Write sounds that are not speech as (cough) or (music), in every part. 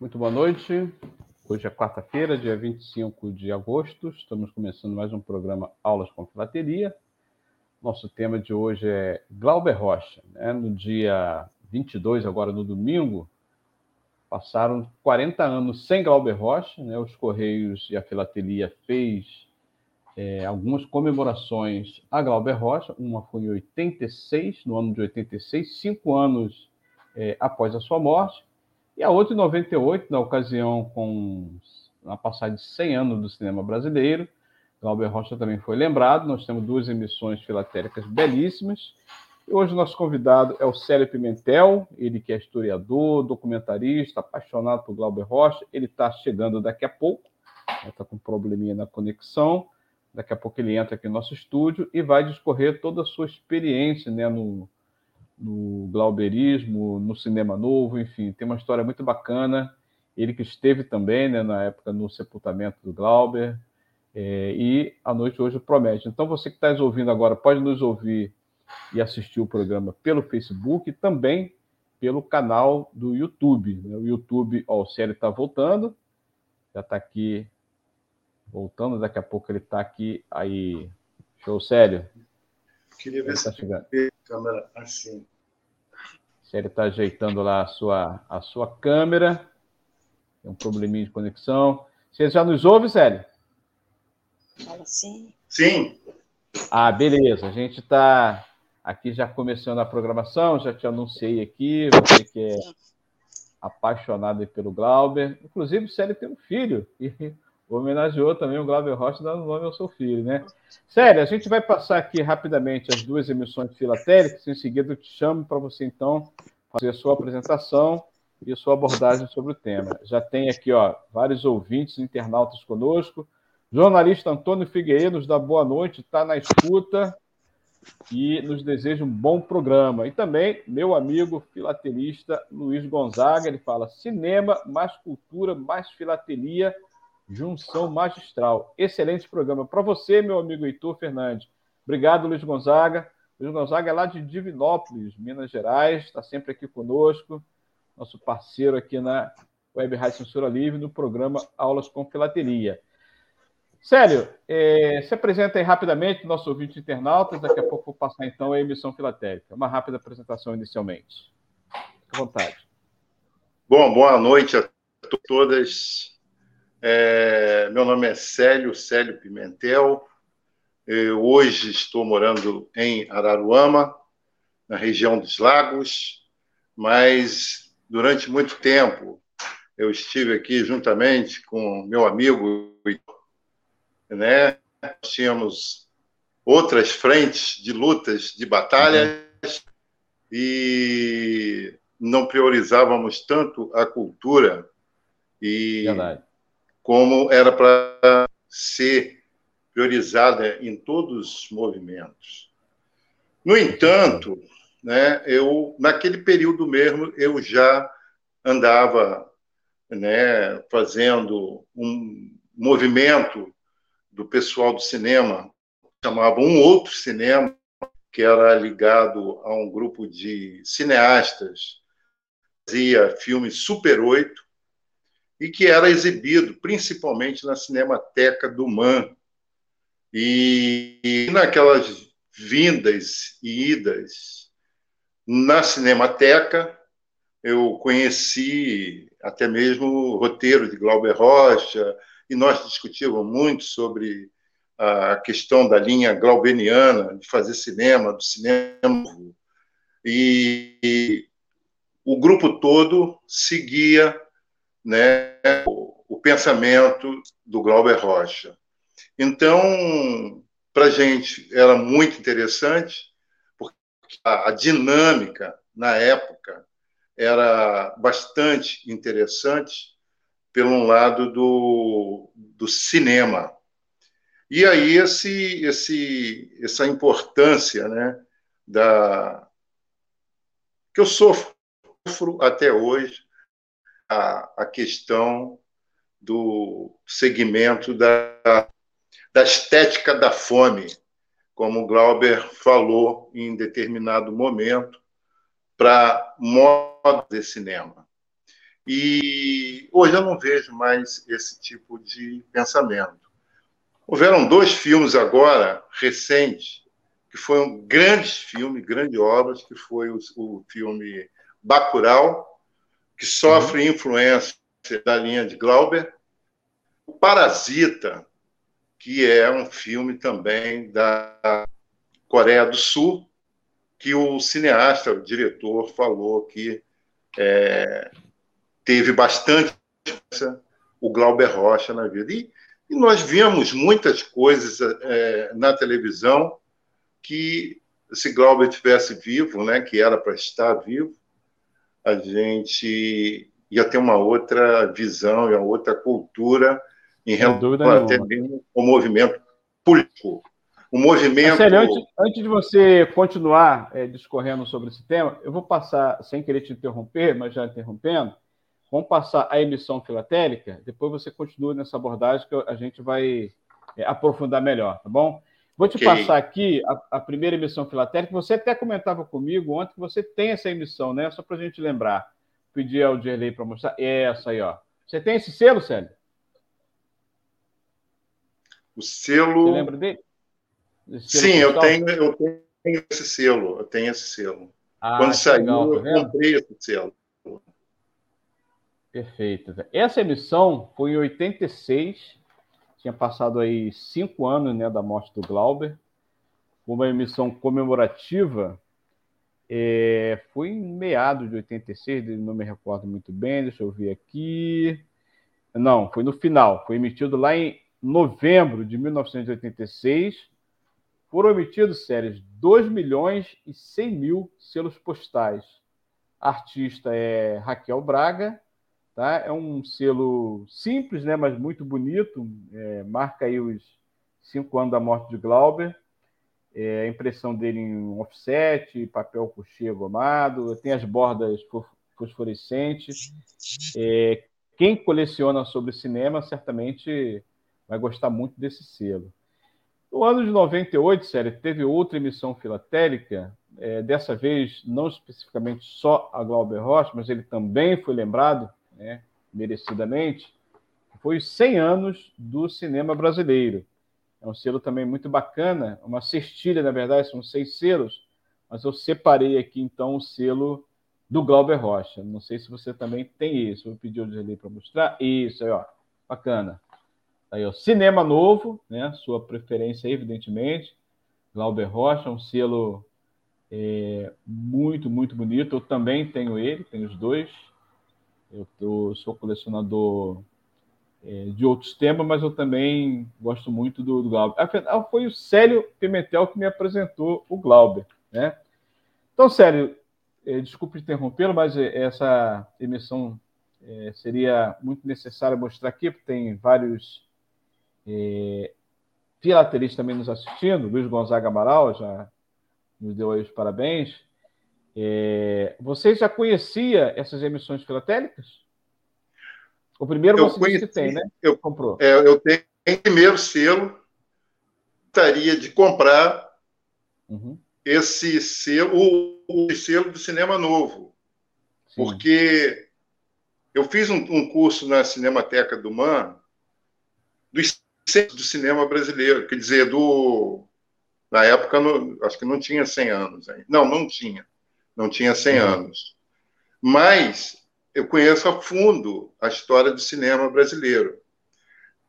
muito boa noite. Hoje é quarta-feira, dia 25 de agosto. Estamos começando mais um programa Aulas com Filateria. Nosso tema de hoje é Glauber Rocha. Né? No dia 22, agora no domingo, passaram 40 anos sem Glauber Rocha. Né? Os Correios e a Filatelia fez é, algumas comemorações a Glauber Rocha. Uma foi em 86, no ano de 86, cinco anos é, após a sua morte. E a outra em 98, na ocasião com a passagem de 100 anos do cinema brasileiro. Glauber Rocha também foi lembrado. Nós temos duas emissões filatéricas belíssimas. E hoje o nosso convidado é o Célio Pimentel, ele que é historiador, documentarista, apaixonado por Glauber Rocha. Ele está chegando daqui a pouco, está com um probleminha na conexão. Daqui a pouco ele entra aqui no nosso estúdio e vai discorrer toda a sua experiência né, no, no glauberismo, no cinema novo, enfim, tem uma história muito bacana. Ele que esteve também né, na época no sepultamento do Glauber, é, e a noite hoje promete. Então, você que está nos ouvindo agora, pode nos ouvir e assistir o programa pelo Facebook e também pelo canal do YouTube. Né? O YouTube, ó, o Célio está voltando, já está aqui voltando, daqui a pouco ele está aqui. Aí, show, Célio. Queria ver se tá a câmera assim. Célio está ajeitando lá a sua, a sua câmera. Tem um probleminha de conexão. Você já nos ouve, Célio? Fala sim. Sim. Ah, beleza. A gente está aqui já começando a programação, já te anunciei aqui, você que é apaixonado pelo Glauber. Inclusive, o Célio tem um filho, e homenageou também o Glauber Rocha, dando nome ao seu filho, né? Célio, a gente vai passar aqui rapidamente as duas emissões filatéricas, em seguida eu te chamo para você, então, fazer a sua apresentação e a sua abordagem sobre o tema. Já tem aqui, ó, vários ouvintes, internautas conosco, Jornalista Antônio Figueiredo nos dá boa noite, está na escuta e nos deseja um bom programa. E também meu amigo filatelista Luiz Gonzaga, ele fala: cinema, mais cultura, mais filatelia, junção magistral. Excelente programa para você, meu amigo Heitor Fernandes. Obrigado, Luiz Gonzaga. Luiz Gonzaga é lá de Divinópolis, Minas Gerais, está sempre aqui conosco, nosso parceiro aqui na Web Rádio Censura Livre, no programa Aulas com Filatelia. Célio, é, se apresenta aí rapidamente, nosso ouvinte internautas, daqui a pouco vou passar então a emissão filatélica. Uma rápida apresentação inicialmente. Fique à vontade. Bom, boa noite a todas. É, meu nome é Célio, Célio Pimentel. Eu hoje estou morando em Araruama, na região dos Lagos, mas durante muito tempo eu estive aqui juntamente com meu amigo né? Tínhamos outras frentes de lutas, de batalhas, uhum. e não priorizávamos tanto a cultura e Verdade. Como era para ser priorizada em todos os movimentos. No entanto, né, eu naquele período mesmo eu já andava né, fazendo um movimento do pessoal do cinema, chamava Um Outro Cinema, que era ligado a um grupo de cineastas, fazia filmes Super 8, e que era exibido principalmente na Cinemateca do MAN. E, e naquelas vindas e idas na Cinemateca, eu conheci até mesmo o roteiro de Glauber Rocha, e nós discutimos muito sobre a questão da linha glaubeniana, de fazer cinema, do cinema. E, e o grupo todo seguia né, o, o pensamento do Glauber Rocha. Então, para a gente era muito interessante, porque a, a dinâmica na época era bastante interessante, pelo lado do, do cinema. E aí esse, esse, essa importância né, da, que eu sofro até hoje a, a questão do segmento da, da estética da fome, como Glauber falou em determinado momento, para moda de cinema. E hoje eu não vejo mais esse tipo de pensamento. Houveram dois filmes agora, recentes, que foram grandes filmes, grandes obras, que foi o, o filme Bacurau, que sofre uhum. influência da linha de Glauber, o Parasita, que é um filme também da Coreia do Sul, que o cineasta, o diretor, falou que é, teve bastante o Glauber Rocha na vida. E, e nós vimos muitas coisas é, na televisão que, se Glauber tivesse vivo, né, que era para estar vivo, a gente ia ter uma outra visão e uma outra cultura em relação até mesmo ao movimento político. O movimento. Marcelo, antes, antes, de você continuar é, discorrendo sobre esse tema, eu vou passar, sem querer te interromper, mas já interrompendo, vamos passar a emissão filatélica, depois você continua nessa abordagem que a gente vai é, aprofundar melhor, tá bom? Vou te okay. passar aqui a, a, primeira emissão filatélica. Você até comentava comigo ontem que você tem essa emissão, né? Só para a gente lembrar. Pedir ao Dirley para mostrar. Essa aí, ó. Você tem esse selo, Célio? O selo. Você lembra dele? Sim, eu tenho, eu tenho esse selo. Eu tenho esse selo. Ah, Quando saiu, legal, tá eu comprei esse selo. Perfeito. Essa emissão foi em 86. Tinha passado aí cinco anos né, da morte do Glauber. Uma emissão comemorativa. É, foi em meados de 86, não me recordo muito bem. Deixa eu ver aqui. Não, foi no final. Foi emitido lá em novembro de 1986, foram emitidos, séries, 2 milhões e 100 mil selos postais. A artista é Raquel Braga, tá? É um selo simples, né, mas muito bonito. É, marca aí os cinco anos da morte de Glauber. É, a impressão dele em offset, papel couché gomado, tem as bordas fosforescentes. É, quem coleciona sobre cinema certamente vai gostar muito desse selo. No ano de 98, sério, teve outra emissão filatélica, é, dessa vez não especificamente só a Glauber Rocha, mas ele também foi lembrado, né, merecidamente, foi os 100 anos do cinema brasileiro. É um selo também muito bacana, uma cestilha, na verdade, são seis selos, mas eu separei aqui então o selo do Glauber Rocha. Não sei se você também tem isso. Vou pedir o Dirley para mostrar. Isso aí, ó. Bacana. Aí, ó, Cinema Novo, né? Sua preferência, evidentemente. Glauber Rocha, um selo é, muito, muito bonito. Eu também tenho ele, tenho os dois. Eu, eu sou colecionador é, de outros temas, mas eu também gosto muito do, do Glauber. Afinal, foi o Célio Pimentel que me apresentou o Glauber, né? Então, Célio, é, desculpe interrompê-lo, mas essa emissão é, seria muito necessária mostrar aqui, porque tem vários é, também nos assistindo, Luiz Gonzaga Amaral já nos deu aí os parabéns. É, você já conhecia essas emissões filatélicas? O primeiro eu você conheci, que tem, né? Eu, Comprou. É, eu tenho primeiro selo, gostaria de comprar uhum. esse selo, o, o, selo do Cinema Novo, Sim. porque eu fiz um, um, curso na Cinemateca do MAN dos do cinema brasileiro, quer dizer, do na época acho que não tinha 100 anos ainda. Não, não tinha. Não tinha 100 uhum. anos. Mas eu conheço a fundo a história do cinema brasileiro.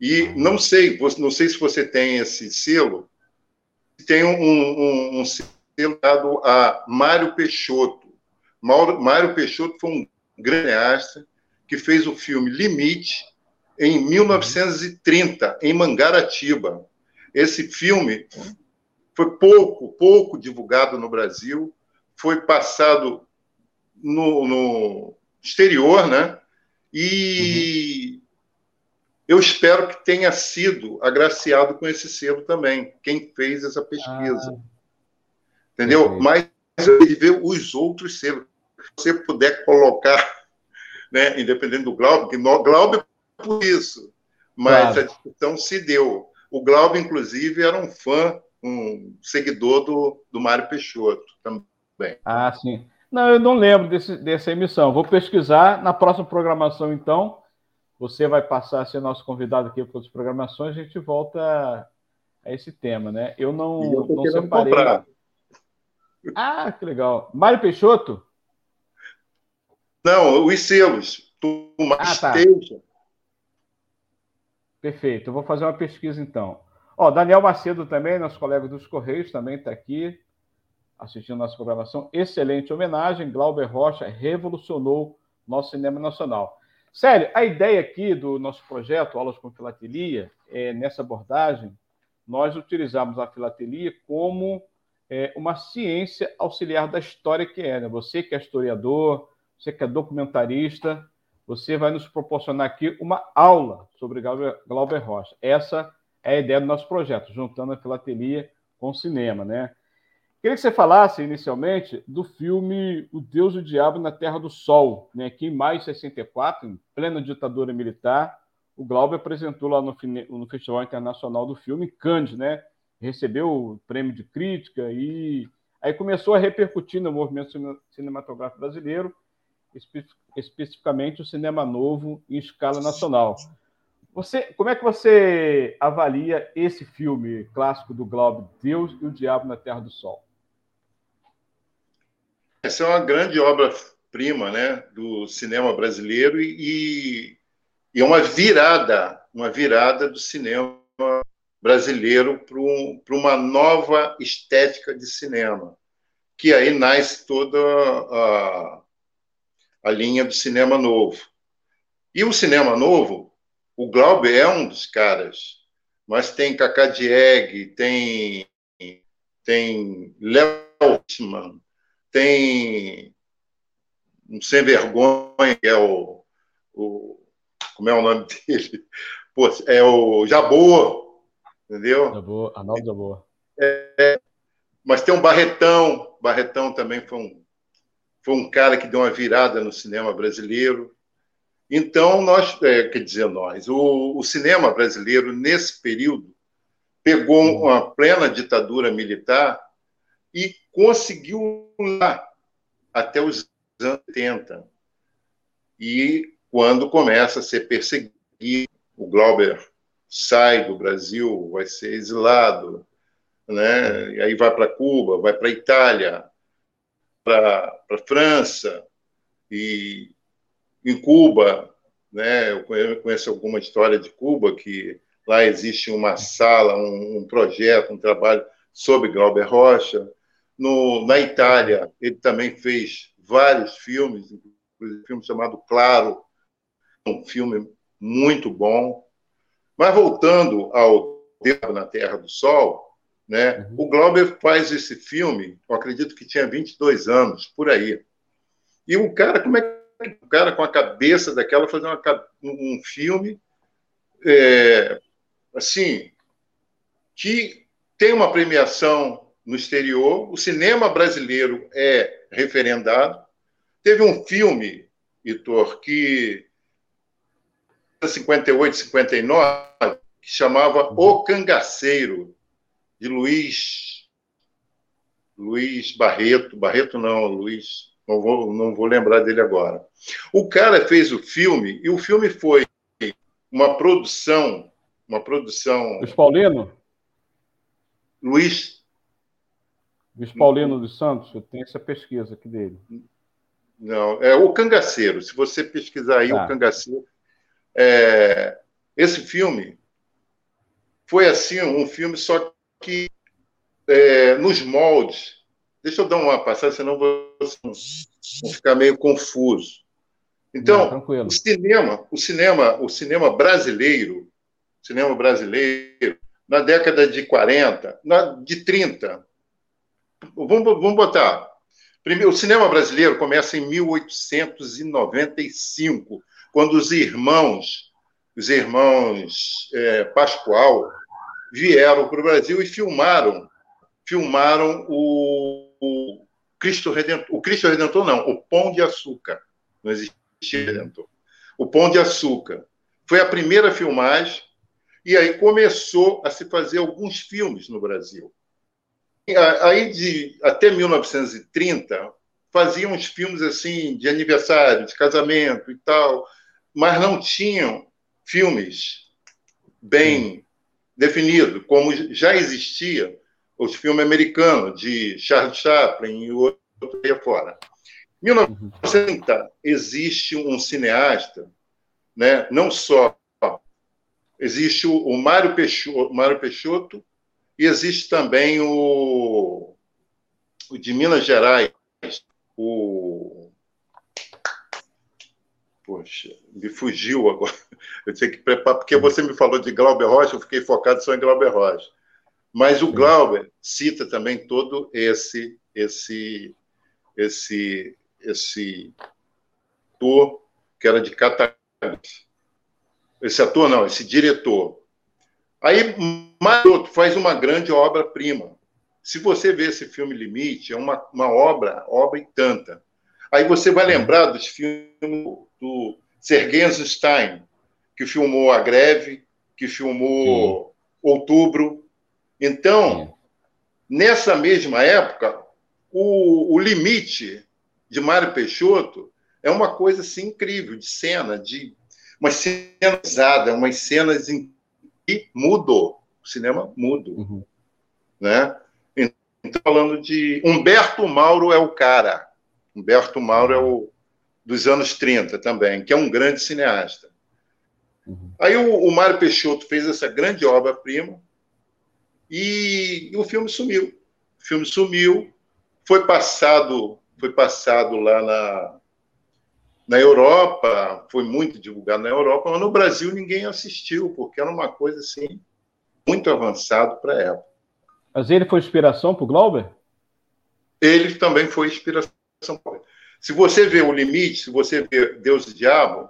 E não sei, não sei se você tem esse selo. Tem um, um, um selo dado a Mário Peixoto. Mário Peixoto foi um grande cineasta que fez o filme Limite, em 1930, em Mangaratiba. Esse filme foi pouco, pouco divulgado no Brasil, foi passado no, no exterior, né? E eu espero que tenha sido agraciado com esse selo também, quem fez essa pesquisa. Ah, Entendeu? Mas ele vê os outros selos. Se você puder colocar, (laughs) né, independente do Glaube, que Glaube é por isso, mas claro. a discussão se deu. O Glaube, inclusive, era um fã, um seguidor do, do Mário Peixoto também. Ah, sim. Não, eu não lembro desse, dessa emissão. Vou pesquisar na próxima programação, então. Você vai passar a ser nosso convidado aqui para outras programações, a gente volta a esse tema, né? Eu não, eu não separei. Comprar. Ah, que legal. Mário Peixoto? Não, os selos. ah, tá. Perfeito. Eu vou fazer uma pesquisa então. Ó, Daniel Macedo também, nosso colega dos Correios, também está aqui assistindo nossa programação. Excelente homenagem. Glauber Rocha revolucionou nosso cinema nacional. Sério, a ideia aqui do nosso projeto Aulas com Filatelia, é, nessa abordagem, nós utilizamos a filatelia como é, uma ciência auxiliar da história que é. Né? Você que é historiador, você que é documentarista, você vai nos proporcionar aqui uma aula sobre Glauber, Glauber Rocha. Essa é a ideia do nosso projeto, juntando a filatelia com o cinema, né? Queria que você falasse inicialmente do filme O Deus e o Diabo na Terra do Sol, né, que em maio de 64, em plena ditadura militar, o Glauber apresentou lá no, no Festival Internacional do Filme, em né? Recebeu o prêmio de crítica e aí começou a repercutir no movimento cinematográfico brasileiro, espe especificamente o cinema novo em escala nacional. Você, como é que você avalia esse filme clássico do Glauber, Deus e o Diabo na Terra do Sol? Essa é uma grande obra-prima né, do cinema brasileiro e, e, é uma virada, uma virada do cinema brasileiro para um, uma nova estética de cinema, que aí nasce toda a, a linha do cinema novo. E o cinema novo, o Glauber é um dos caras, mas tem Cacá Dieg, tem, tem Léo tem um sem vergonha, que é o, o, Como é o nome (laughs) dele? Pô, é o Jabô, entendeu? Jabô, Arnaldo Jabô. É, é, mas tem um Barretão, Barretão também foi um, foi um cara que deu uma virada no cinema brasileiro. Então, nós, é, quer dizer, nós, o, o cinema brasileiro, nesse período, pegou uma plena ditadura militar e conseguiu lá até os anos 80. E quando começa a ser perseguido, o Glauber sai do Brasil, vai ser exilado, né? E aí vai para Cuba, vai para Itália, para França e em Cuba, né? Eu conheço alguma história de Cuba que lá existe uma sala, um, um projeto, um trabalho sobre Glauber Rocha. No, na Itália, ele também fez vários filmes, inclusive um filme chamado Claro, um filme muito bom. Mas voltando ao Deus na Terra do Sol, né, uhum. o Glauber faz esse filme, eu acredito que tinha 22 anos, por aí. E o cara, como é que o cara com a cabeça daquela fazer uma, um filme é, assim que tem uma premiação no exterior, o cinema brasileiro é referendado. Teve um filme, Vitor, que 58, 59, que chamava O Cangaceiro, de Luiz Luiz Barreto, Barreto não, Luiz, não vou, não vou lembrar dele agora. O cara fez o filme e o filme foi uma produção, uma produção. Luiz Paulino? Luiz Luiz Paulino dos Santos, eu tenho essa pesquisa aqui dele. Não, é o Cangaceiro. Se você pesquisar aí tá. o Cangaceiro, é, esse filme foi assim um filme só que é, nos moldes. Deixa eu dar uma passagem, senão vou, vou ficar meio confuso. Então, Não, o cinema, o cinema, o cinema brasileiro, cinema brasileiro, na década de 40, na, de 30, Vamos, vamos botar. Primeiro, o cinema brasileiro começa em 1895, quando os irmãos os irmãos é, Pascoal, vieram para o Brasil e filmaram, filmaram o, o, Cristo Redentor. O Cristo Redentor não, o Pão de Açúcar. Não existia Redentor. O Pão de Açúcar. Foi a primeira filmagem e aí começou a se fazer alguns filmes no Brasil. Aí, de, até 1930, faziam uns filmes assim de aniversário, de casamento e tal, mas não tinham filmes bem definidos, como já existia os filmes americanos de Charles Chaplin e outro aí fora. Em 1930 existe um cineasta, né, não só existe o, Mário Peixoto, Mário Peixoto e existe também o, o de Minas Gerais, o. Poxa, me fugiu agora. (laughs) Eu tinha que preparar, porque você me falou de Glauber Rocha, eu fiquei focado só em Glauber Rocha. Mas o Glauber cita também todo esse esse esse esse ator que era de Cataguases. Esse ator não, esse diretor. Aí Maroto faz uma grande obra-prima. Se você vê esse filme Limite, é uma, uma obra, obra e tanta. Aí você vai lembrar dos filmes do Sergei Eisenstein, que filmou A Greve, que filmou Sim. Outubro. Então, Sim. nessa mesma época, o, o limite de Mário Peixoto é uma coisa assim, incrível, de cena, de uma cena usada, umas cenas em que mudou. O cinema mudo. Uhum. Né? Então, falando de. Humberto Mauro é o cara. Humberto Mauro é o dos anos 30 também, que é um grande cineasta. Uhum. Aí o, o Mário Peixoto fez essa grande obra-prima e, e, o filme sumiu. O filme sumiu, foi passado, foi passado lá na, na Europa, foi muito divulgado na Europa, mas no Brasil ninguém assistiu, porque era uma coisa assim muito avançado para a época. Mas ele foi inspiração para o Glauber? Ele também foi inspiração. Se você vê o limite, se você vê Deus e Diabo,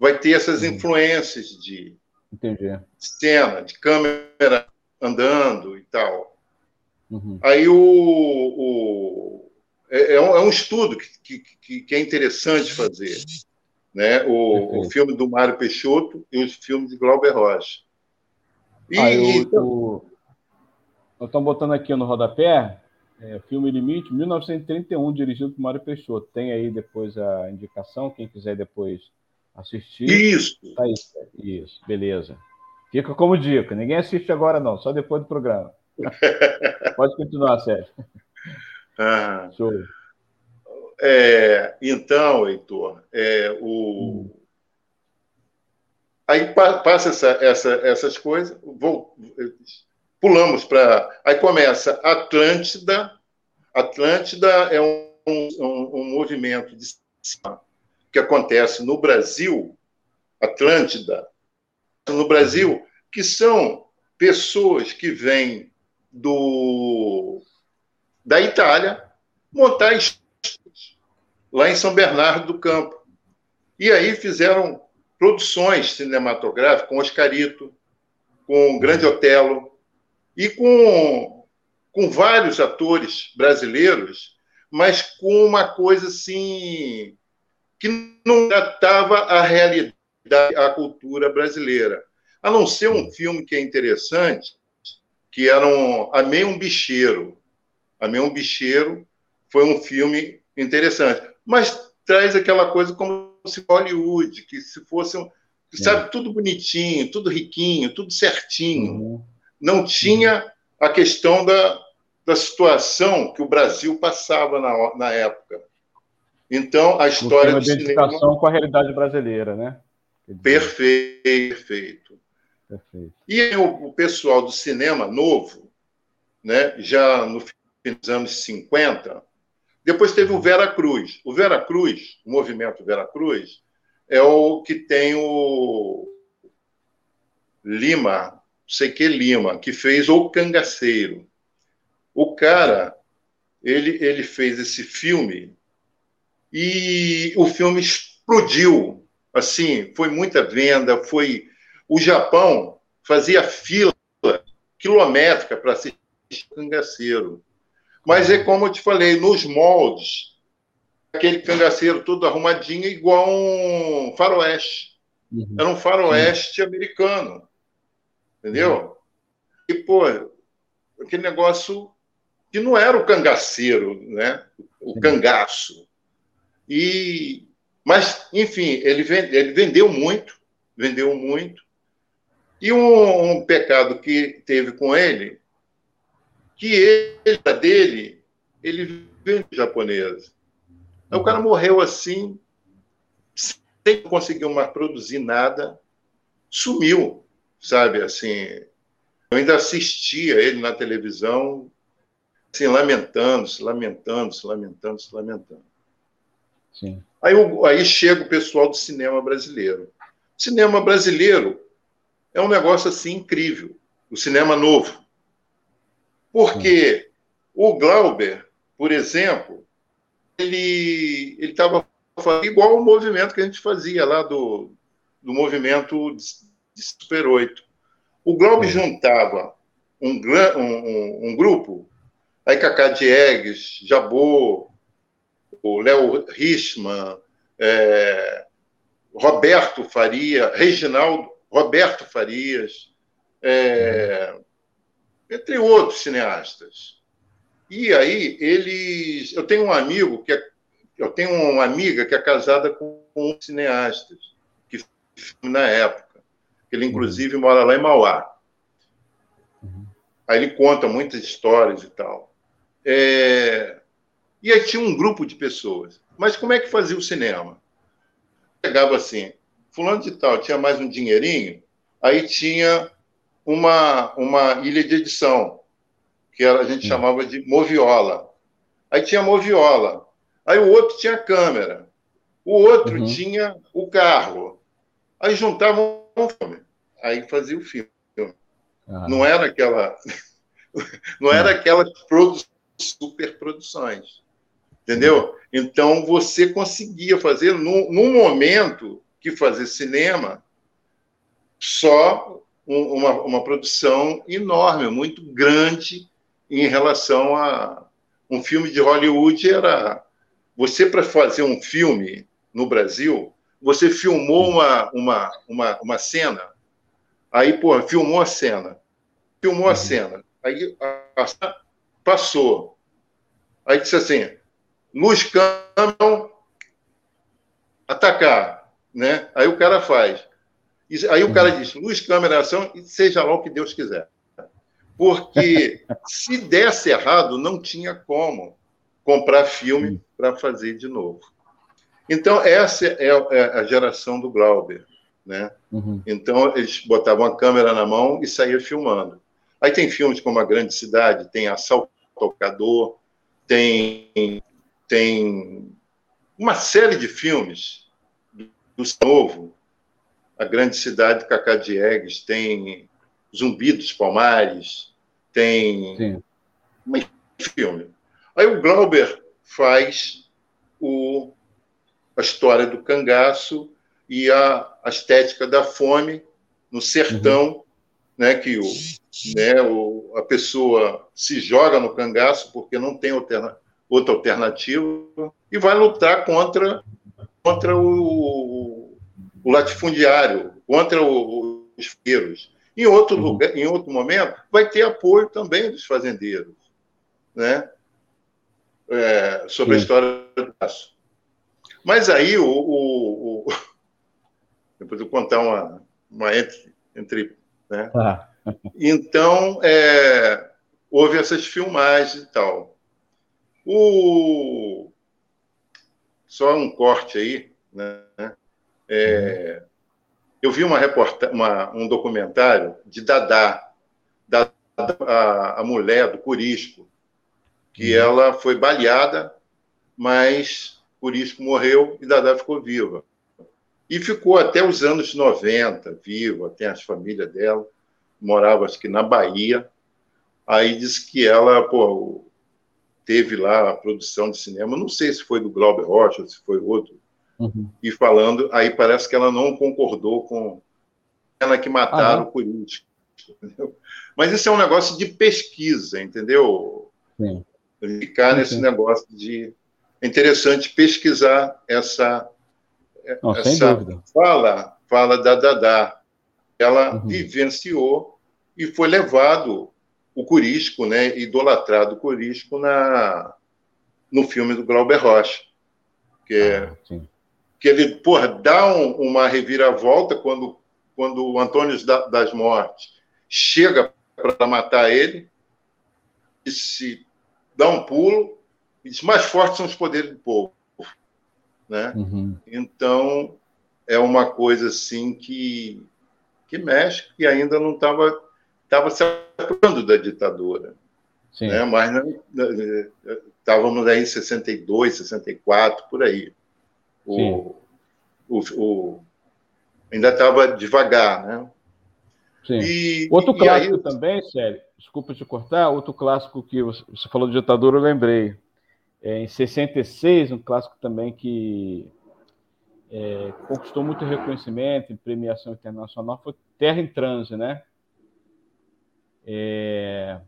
vai ter essas uhum. influências de Entendi. cena, de câmera andando e tal. Uhum. Aí o, o é, é, um, é, um, estudo que, que, que, é interessante fazer. Né? O, o, filme do Mário Peixoto e os filmes de Glauber Rocha. E, ah, eu, o, nós estamos botando aqui no rodapé, é, filme Limite, 1931, dirigido por Mário Peixoto. Tem aí depois a indicação, quem quiser depois assistir. Isso! Tá aí, isso, beleza. Fica como dica. Ninguém assiste agora, não, só depois do programa. (laughs) Pode continuar, Sérgio. Ah. É, então, Heitor, é, o... Hum. aí passa essa, essa, essas coisas, vou, pulamos para. Aí começa Atlântida. Atlântida é um, um, um movimento de que acontece no Brasil, Atlântida, no Brasil, que são pessoas que vêm do da Itália montar estúdios lá em São Bernardo do Campo. E aí fizeram produções cinematográficas com Oscarito, com o Grande Otelo, e com, com vários atores brasileiros, mas com uma coisa assim que não tratava a realidade, a cultura brasileira. A não ser um filme que é interessante, que era um, Amei um Bicheiro. Amei um Bicheiro foi um filme interessante, mas traz aquela coisa como se Hollywood, que se fosse um, sabe, é. tudo bonitinho, tudo riquinho, tudo certinho. Uhum não tinha a questão da, da situação que o Brasil passava na, na época. Então, a história do cinema... com a realidade brasileira, né? Perfeito, perfeito. perfeito. E o, o, pessoal do cinema novo, né, já no dos anos 50, depois teve o Vera Cruz. O Vera Cruz, o movimento Vera Cruz, é o que tem o Lima, sei que Lima, que fez O Cangaceiro. O cara, ele, ele fez esse filme e o filme explodiu. Assim, foi muita venda, foi o Japão fazia fila quilométrica para assistir cangaceiro. Mas é como eu te falei, nos moldes, aquele cangaceiro todo arrumadinho, igual um faroeste. Uhum. Era um faroeste uhum. americano. Entendeu? E, pô, aquele negócio que não era o cangaceiro, né? o cangaço. E, mas, enfim, ele, vende, ele vendeu muito, vendeu muito. E um, um, pecado que teve com ele, que ele, dele, ele vende japonês. Aí o cara morreu assim, sem conseguir mais produzir nada, sumiu, sabe? Assim, eu ainda assistia ele na televisão, assim, lamentando, se lamentando, se lamentando, se lamentando. Sim. Aí, aí chega o pessoal do cinema brasileiro. O cinema brasileiro é um negócio assim incrível, o cinema novo. Porque Sim. o Glauber, por exemplo, ele estava igual o movimento que a gente fazia lá do, do movimento de Super 8. O Glauber juntava um, um, um, grupo, aí Cacá Diegues, Jabô, o Léo Richman, é, Roberto Faria, Reginaldo, Roberto Farias, é, entre outros cineastas. E aí eles, eu tenho um amigo que é, eu tenho uma amiga que é casada com um cineasta que na época, ele inclusive uhum. mora lá em Mauá. Uhum. Aí ele conta muitas histórias e tal. É, e aí tinha um grupo de pessoas. Mas como é que fazia o cinema? Pegava assim, fulano de tal tinha mais um dinheirinho, aí tinha uma, uma ilha de edição, que a gente hum. chamava de moviola. Aí tinha moviola. Aí o outro tinha câmera. O outro uhum. tinha o carro. Aí juntavam um filme. Aí fazia o filme. Ah. Não era aquela. (laughs) Não era aquelas produ superproduções. Entendeu? Então você conseguia fazer, num, num momento que fazer cinema, só uma, uma produção enorme, muito grande em relação a um filme de Hollywood. Era você para fazer um filme no Brasil você filmou uma, uma, uma, uma cena. Aí pô filmou a cena. Filmou a uhum. cena. Aí a, a, passou. Aí disse assim luz câmera atacar né? Aí o cara faz Aí o cara uhum. diz: luz, câmera, ação, e seja lá o que Deus quiser. Porque (laughs) se desse errado, não tinha como comprar filme para fazer de novo. Então, essa é, é a geração do Glauber. Né? Uhum. Então, eles botavam a câmera na mão e saíam filmando. Aí tem filmes como A Grande Cidade, tem Assalto ao Tocador, tem, tem uma série de filmes do Novo, a grande cidade de Cacá Diegues, tem Zumbi dos Palmares, tem Sim. um filme. Aí o Glauber faz o, a história do cangaço e a, a estética da fome no sertão, uhum. né, que o, né, o, a pessoa se joga no cangaço porque não tem alterna, outra alternativa e vai lutar contra, contra o, o latifundiário, contra o, os fazendeiros. Em outro, uhum. lugar, em outro momento, vai ter apoio também dos fazendeiros, né? É, sobre Sim. a história do aço. Mas aí, o, o, o, (laughs) depois eu contar uma, uma entre, entre né? Ah. (laughs) Então, é, houve essas filmagens e tal. O, só um corte aí, né? É, eu vi uma reporta uma, um documentário de Dadá, da, a, a, mulher do Curisco, que uhum. ela foi baleada, mas Curisco morreu e Dadá ficou viva. E ficou até os anos 90 viva, tem as famílias dela, morava acho que na Bahia. Aí disse que ela pô, teve lá a produção de cinema, não sei se foi do Glauber Rocha, se foi outro Uhum. E falando, aí parece que ela não concordou com, cena que mataram ah, o. Entendeu? Mas isso é um negócio de pesquisa, entendeu? Sim. Ficar nesse sim. negócio de. É interessante pesquisar essa. Não, essa fala, fala da Dada. Ela uhum. vivenciou e foi levado o Curisco, né, idolatrado o Curisco na, no filme do Glauber Rocha. Que, é, ah, que ele porra, dá um, uma reviravolta quando, quando o Antônio das Mortes chega para matar ele, e se dá um pulo, e diz, mais fortes são os poderes do povo. Né? Uhum. Então, é uma coisa assim que, que mexe, e ainda não estava estava se aproximando da ditadura. Sim. Né? Mas né, estávamos aí em 62, 64, por aí. O, o, o, ainda estava devagar, né? Sim. E, outro e clássico aí... também, Sérgio, desculpa te cortar, outro clássico que você falou de ditadura, eu lembrei. É, em 66, um clássico também que é, conquistou muito reconhecimento em premiação internacional foi Terra em Transe, né? É...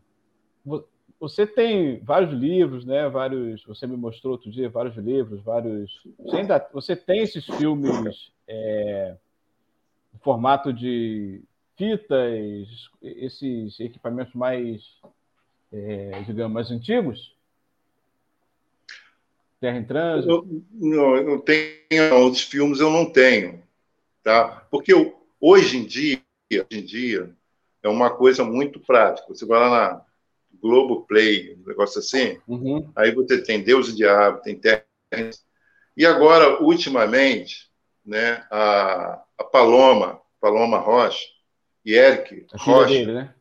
Você tem vários livros, né? Vários. Você me mostrou outro dia vários livros, vários. Você ainda você tem esses filmes é, formato de fitas, esses equipamentos mais, é, digamos, mais antigos? Terra em Trânsito? Eu, não, eu tenho os filmes eu não tenho, tá? Porque eu, hoje em dia, hoje em dia é uma coisa muito prática. Você vai lá na Globo Play, um negócio assim, uhum. aí você tem Deus e Diabo, tem Terra. E agora, ultimamente, né, a, a Paloma, Paloma Rocha e Eric a Rocha, dele, né?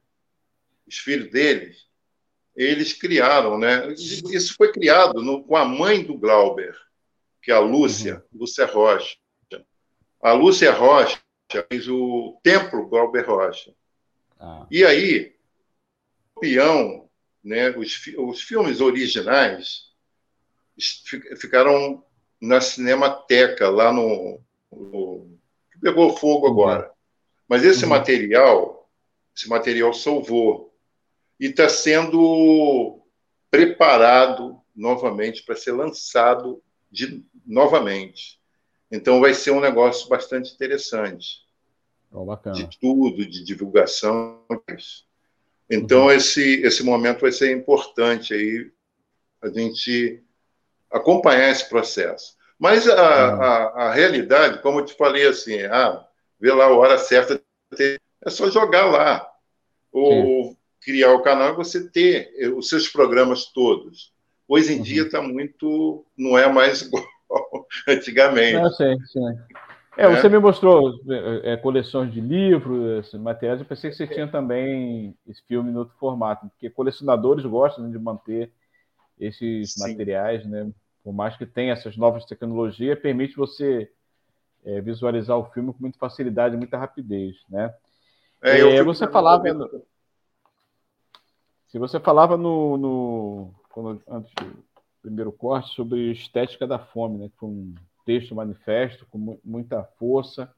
os filhos deles, eles criaram, né? Isso foi criado no, com a mãe do Glauber, que é a Lúcia, uhum. Lúcia Rocha. A Lúcia Rocha fez o Templo Glauber Rocha. Ah. E aí, o peão, né, os, os filmes originais ficaram na Cinemateca, lá no, no que pegou fogo uhum. agora. Mas esse uhum. material, esse material salvou e está sendo preparado novamente para ser lançado de, novamente. Então vai ser um negócio bastante interessante. Oh, de tudo, de divulgação. Então, uhum. esse, esse momento vai ser importante aí, a gente acompanhar esse processo. Mas a, uhum. a, a, realidade, como eu te falei assim, ah, ver lá a hora certa, é só jogar lá. Ou Sim. criar o canal e você ter os seus programas todos. Hoje em uhum. dia está muito. não é mais (laughs) igual antigamente. Não, sei, sim. É, né? você me mostrou é, coleções de livros, materiais. Eu pensei que você tinha também esse filme em outro formato, porque colecionadores gostam né, de manter esses Sim. materiais, né? Por mais que tenha essas novas tecnologias, permite você é, visualizar o filme com muita facilidade, muita rapidez, né? É, é você falava no... se você falava no, no quando, antes do primeiro corte sobre estética da fome, né? Que foi um texto manifesto com muita força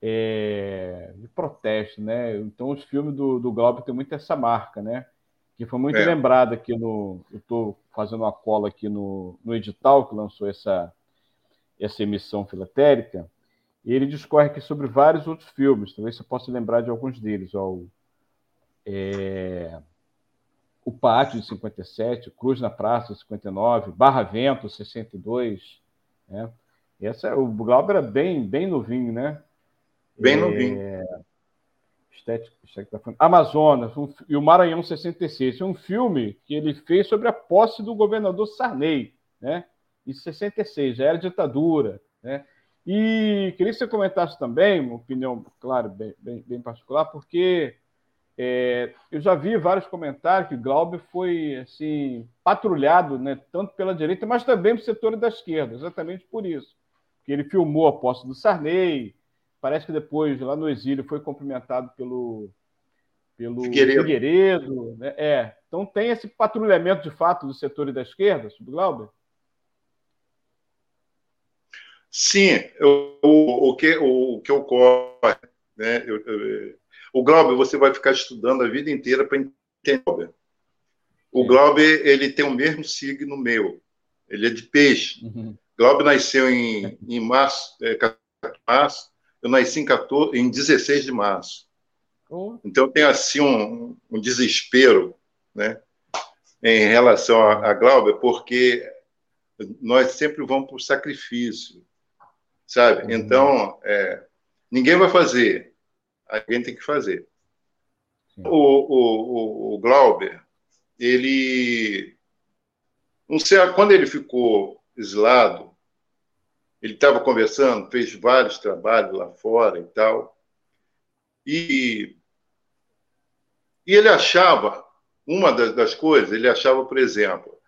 é, de protesto, né? Então os filmes do, do Glauber tem muito essa marca, né? Que foi muito é. lembrada aqui no, eu estou fazendo uma cola aqui no, no edital que lançou essa essa emissão filatérica. E ele discorre aqui sobre vários outros filmes. Talvez você possa lembrar de alguns deles. Ó, o, é, o Pátio de 57, Cruz na Praça de 59, Barra Vento 62, né? Essa, é, o Glauber era bem, bem novinho, né? Bem é... novinho. Estética, estética Amazonas um, e o Maranhão 66. É um filme que ele fez sobre a posse do governador Sarney, né? Em 66, já era ditadura, né? E queria que você comentasse também, uma opinião, claro, bem, bem, bem particular, porque é, eu já vi vários comentários que Glauber foi assim patrulhado, né, tanto pela direita, mas também pelo setor da esquerda, exatamente por isso que ele filmou a posse do Sarney. Parece que depois, lá no exílio, foi cumprimentado pelo, pelo Figueiredo. Figueiredo né? É. Então tem esse patrulhamento de fato do setor da esquerda, Glauber? Sim, o, o, que, o, o que ocorre Né? Eu, eu, o Glauber, você vai ficar estudando a vida inteira para entender. O Glauber, ele tem o mesmo signo meu. Ele é de peixe. Uhum. Glauber nasceu em, em março, é, março, eu nasci em, 14, em 16 de março. Oh. Então tem assim um, um, desespero né, em relação a, a Glauber, porque nós sempre vamos para o sacrifício, sabe? Uhum. Então, é, ninguém vai fazer, alguém tem que fazer. O, o, o, o Glauber, ele, não sei, quando ele ficou exilado, ele estava conversando, fez vários trabalhos lá fora e tal, e, e ele achava, uma das, das coisas, ele achava, por exemplo,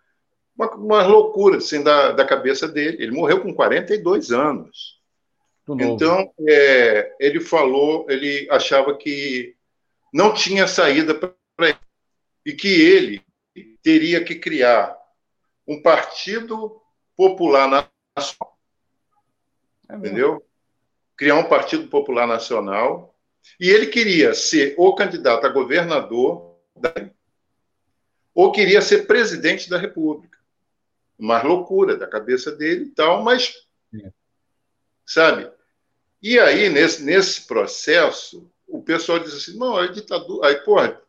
uma, uma loucura assim, da, da cabeça dele. Ele morreu com 42 anos. Então, é, ele falou, ele achava que não tinha saída para ele e que ele teria que criar um partido popular nacional. É entendeu? Criar um partido popular nacional. E ele queria ser o candidato a governador ou queria ser presidente da República uma loucura da cabeça dele e tal, mas. Sabe? E aí, nesse, nesse processo, o pessoal diz assim: não, é ditadura. Aí, porra,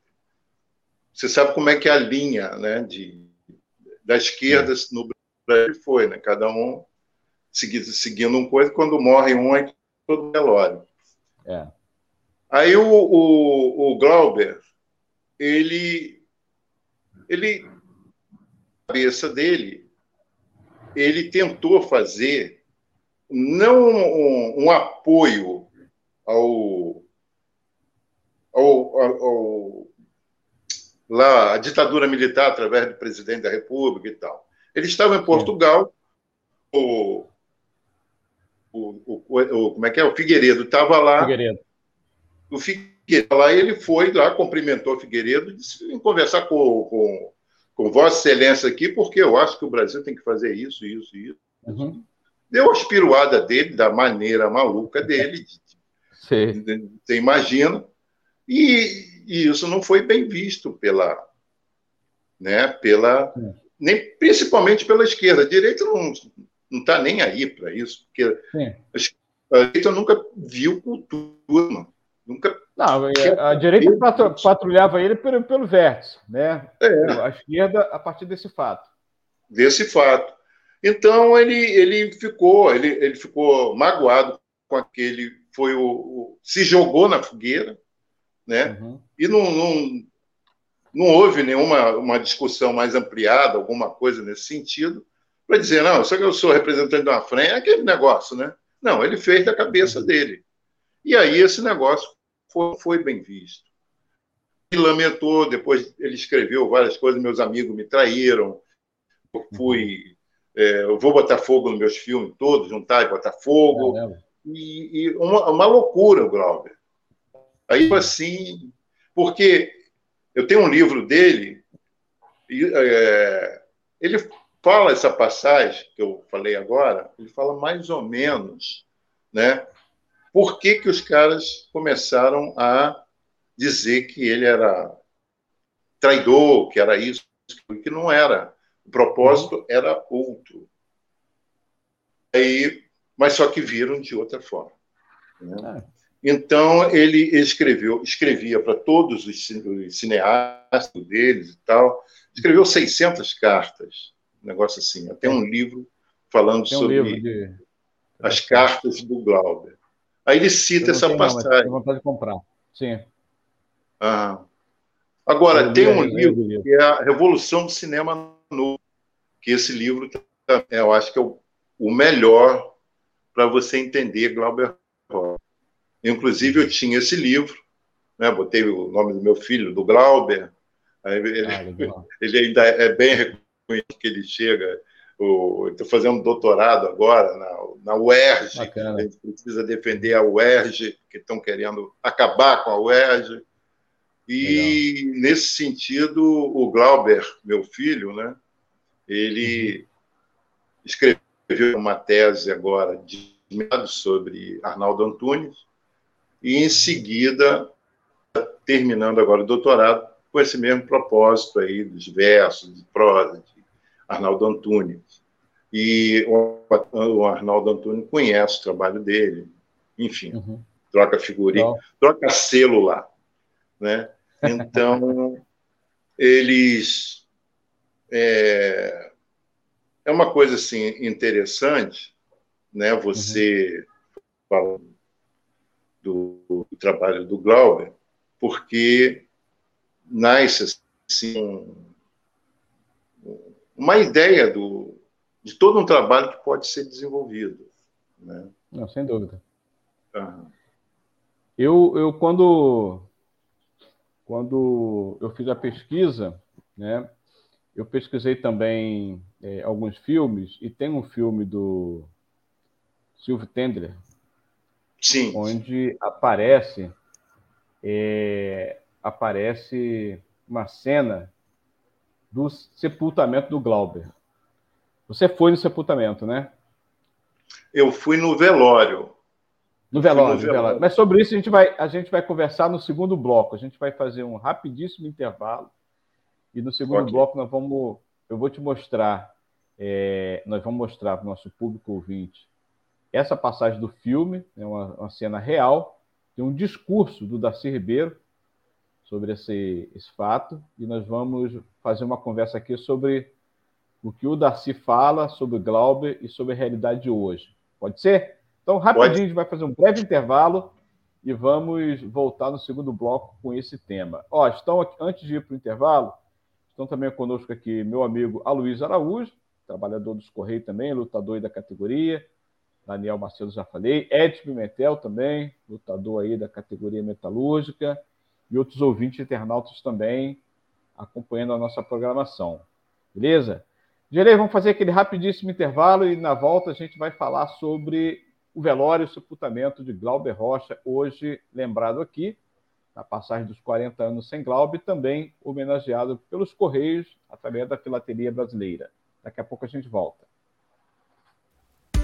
você sabe como é que é a linha né, de, da esquerda é. no Brasil foi, né? Cada um seguindo, seguindo uma coisa, quando morre um, é todo velório. É. Aí o, o, o Glauber, ele, ele, a cabeça dele, ele tentou fazer não um, um apoio ao, ao, ao, ao lá, a ditadura militar através do presidente da República e tal. Ele estava em Portugal, o, o, o, o, como é que é? O Figueiredo estava lá. Figueiredo. O Figueiredo lá, ele foi lá, cumprimentou o Figueiredo, disse conversar com, com com Vossa Excelência aqui, porque eu acho que o Brasil tem que fazer isso, isso, isso. Uhum. Deu a espiruada dele, da maneira maluca dele, (laughs) você imagina, e, e, isso não foi bem visto pela. Né, pela nem principalmente pela esquerda. A direita não está nem aí para isso, porque Sim. a direita nunca viu cultura, nunca não, a direita patrulhava ele pelo, pelo vértice, né? É. A esquerda a partir desse fato. Desse fato. Então ele, ele ficou, ele, ele ficou magoado com aquele, foi o, o se jogou na fogueira, né? Uhum. E não, não, não houve nenhuma uma discussão mais ampliada, alguma coisa nesse sentido, para dizer, não, só que eu sou representante de uma frente, é aquele negócio, né? Não, ele fez da cabeça uhum. dele. E aí esse negócio foi, foi bem visto. E lamentou, depois ele escreveu várias coisas, meus amigos me traíram, eu fui, é, eu vou botar fogo nos meus filmes todos, juntar e botar fogo, é e, e uma, uma, loucura o Glauber. Aí, assim, porque eu tenho um livro dele, e, é, ele fala essa passagem que eu falei agora, ele fala mais ou menos, né, por que, que os caras começaram a dizer que ele era traidor, que era isso, que não era. O propósito era outro. Aí, mas só que viram de outra forma. Né? É. Então ele escreveu, escrevia para todos os cineastas deles e tal, escreveu 600 cartas, um negócio assim. Até um livro falando Tem um sobre livro de... as cartas do Glauber. Aí ele cita essa tenho, passagem. Não, vontade de comprar. Sim. Ah. Agora, tem um livro que é a Revolução do Cinema Novo, que esse livro, eu acho que é o, o melhor para você entender Glauber Rocha. Inclusive, eu tinha esse livro, né, botei o nome do meu filho, do Glauber, ele, ah, (laughs) ele ainda é bem que ele chega Estou fazendo doutorado agora na, na UERJ. Bacana. A gente precisa defender a UERJ, que estão querendo acabar com a UERJ. E, Legal. nesse sentido, o Glauber, meu filho, né, ele uhum. escreveu uma tese agora de sobre Arnaldo Antunes, e em seguida, terminando agora o doutorado, com esse mesmo propósito aí dos versos, de prosa, de Arnaldo Antunes. E o Arnaldo Antunes conhece o trabalho dele, enfim, uhum. troca figurinha, troca selo lá. Né? (laughs) Então, eles. É, é uma coisa assim assim né? Você uhum. do, do, trabalho do Glauber, porque nasce assim uma ideia do, de todo um trabalho que pode ser desenvolvido, né? Não, sem dúvida. Uhum. Eu, eu quando quando eu fiz a pesquisa, né, eu pesquisei também é, alguns filmes, e tem um filme do Silvio Tendler, Sim. onde aparece é, aparece uma cena do sepultamento do Glauber. Você foi no sepultamento, né? Eu fui no velório. No velório, no velório. Mas sobre isso a gente, vai, a gente vai conversar no segundo bloco. A gente vai fazer um rapidíssimo intervalo. E no segundo okay. bloco nós vamos. Eu vou te mostrar. É, nós vamos mostrar para o nosso público ouvinte essa passagem do filme, é uma, uma, cena real, tem um discurso do Darcy Ribeiro sobre esse, esse fato, e nós vamos fazer uma conversa aqui sobre o que o Darcy fala sobre Glauber e sobre a realidade de hoje. Pode ser? Então, rapidinho, Pode. a gente vai fazer um breve intervalo e vamos voltar no segundo bloco com esse tema. Ó, estão antes de ir para o intervalo, estão também conosco aqui meu amigo Aloysio Araújo, trabalhador dos Correios também, lutador da categoria. Daniel Macedo já falei, Ed Pimentel também, lutador aí da categoria metalúrgica, e outros ouvintes internautas também acompanhando a nossa programação. Beleza? Gerei, vamos fazer aquele rapidíssimo intervalo e na volta a gente vai falar sobre o velório e sepultamento de Glauber Rocha, hoje lembrado aqui, na passagem dos 40 anos sem Glauber, também homenageado pelos Correios através da Filateria Brasileira. Daqui a pouco a gente volta.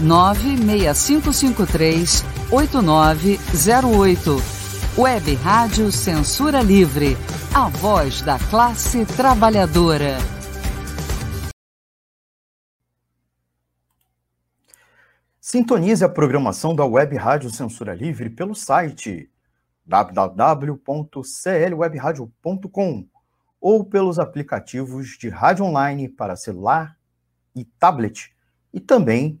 96553 8908. Web Rádio Censura Livre. A voz da classe trabalhadora. Sintonize a programação da Web Rádio Censura Livre pelo site www.clwebradio.com ou pelos aplicativos de rádio online para celular e tablet e também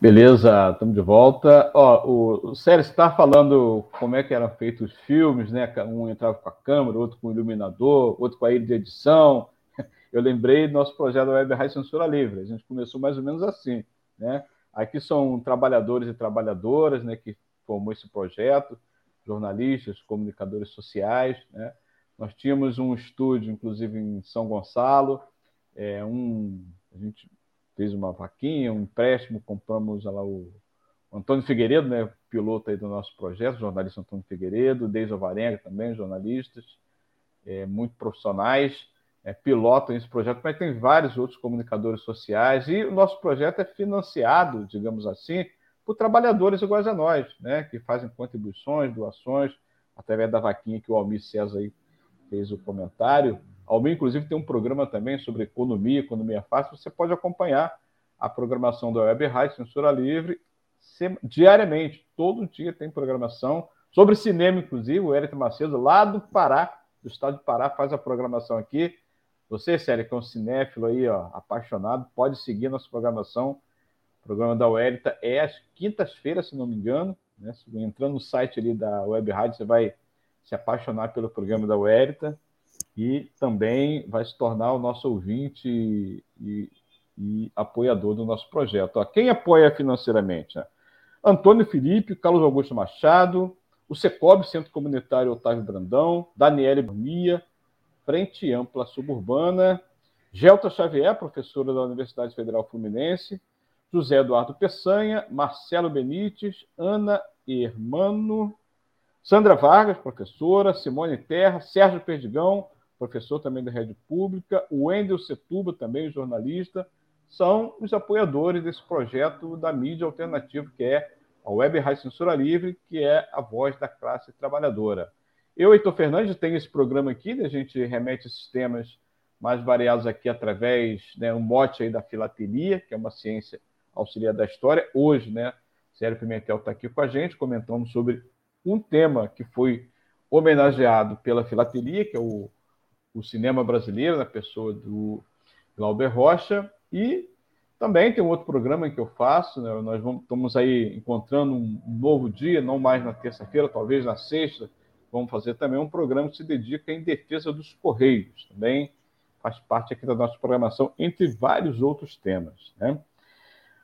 Beleza, estamos de volta. Ó, o, Sérgio está falando como é que eram feitos os filmes, né? Um entrava com a câmera, outro com o iluminador, outro com a ilha de edição. (laughs) eu lembrei do nosso projeto Web Rádio Censura Livre. A gente começou mais ou menos assim, né? Aqui são trabalhadores e trabalhadoras, né, que formou esse projeto, jornalistas, comunicadores sociais, né? Nós tínhamos um estúdio, inclusive em São Gonçalo, é, um, a gente fez uma vaquinha, um empréstimo, compramos lá o, Antônio Figueiredo, né, piloto aí do nosso projeto, jornalista Antônio Figueiredo, Deise Alvarenga também, jornalistas, é, muito profissionais, é, pilotam esse projeto, mas tem vários outros comunicadores sociais, e o nosso projeto é financiado, digamos assim, por trabalhadores iguais a nós, né, que fazem contribuições, doações, através da vaquinha que o Almir César aí fez o comentário. Almir, inclusive, tem um programa também sobre economia, economia fácil. Você pode acompanhar a programação da Web Rádio Censura Livre diariamente. Todo dia tem programação sobre cinema, inclusive. O Eric Macedo, lá do Pará, do estado de Pará, faz a programação aqui. Você, Célio, que é um cinéfilo aí, ó, apaixonado, pode seguir nossa programação. O programa da Uérita é às quintas-feiras, se não me engano. Né? Entrando no site ali da Web Rádio, você vai se apaixonar pelo programa da Uérita e também vai se tornar o nosso ouvinte e, e, apoiador do nosso projeto. Ó, quem apoia financeiramente? Né? Antônio Felipe, Carlos Augusto Machado, o Secob, Centro Comunitário Otávio Brandão, Daniele Burmia, Frente Ampla Suburbana, Gelta Xavier, professora da Universidade Federal Fluminense, José Eduardo Peçanha, Marcelo Benites, Ana Hermano, Sandra Vargas, professora, Simone Terra, Sérgio Perdigão, professor também da Rede Pública, o Wendel Setuba, também jornalista, são os apoiadores desse projeto da mídia alternativa, que é a Web Rádio Censura Livre, que é a voz da classe trabalhadora. Eu, Heitor Fernandes, tenho esse programa aqui, né? a gente remete esses temas mais variados aqui através, né, um mote aí da filatelia, que é uma ciência auxiliar da história. Hoje, né, Sérgio Pimentel está aqui com a gente, comentando sobre um tema que foi homenageado pela filatelia, que é o, o cinema brasileiro, na pessoa do Glauber Rocha, e também tem um outro programa que eu faço, né? nós vamos, estamos aí encontrando um, novo dia, não mais na terça-feira, talvez na sexta, vamos fazer também um programa que se dedica em defesa dos Correios. Também faz parte aqui da nossa programação, entre vários outros temas. Né?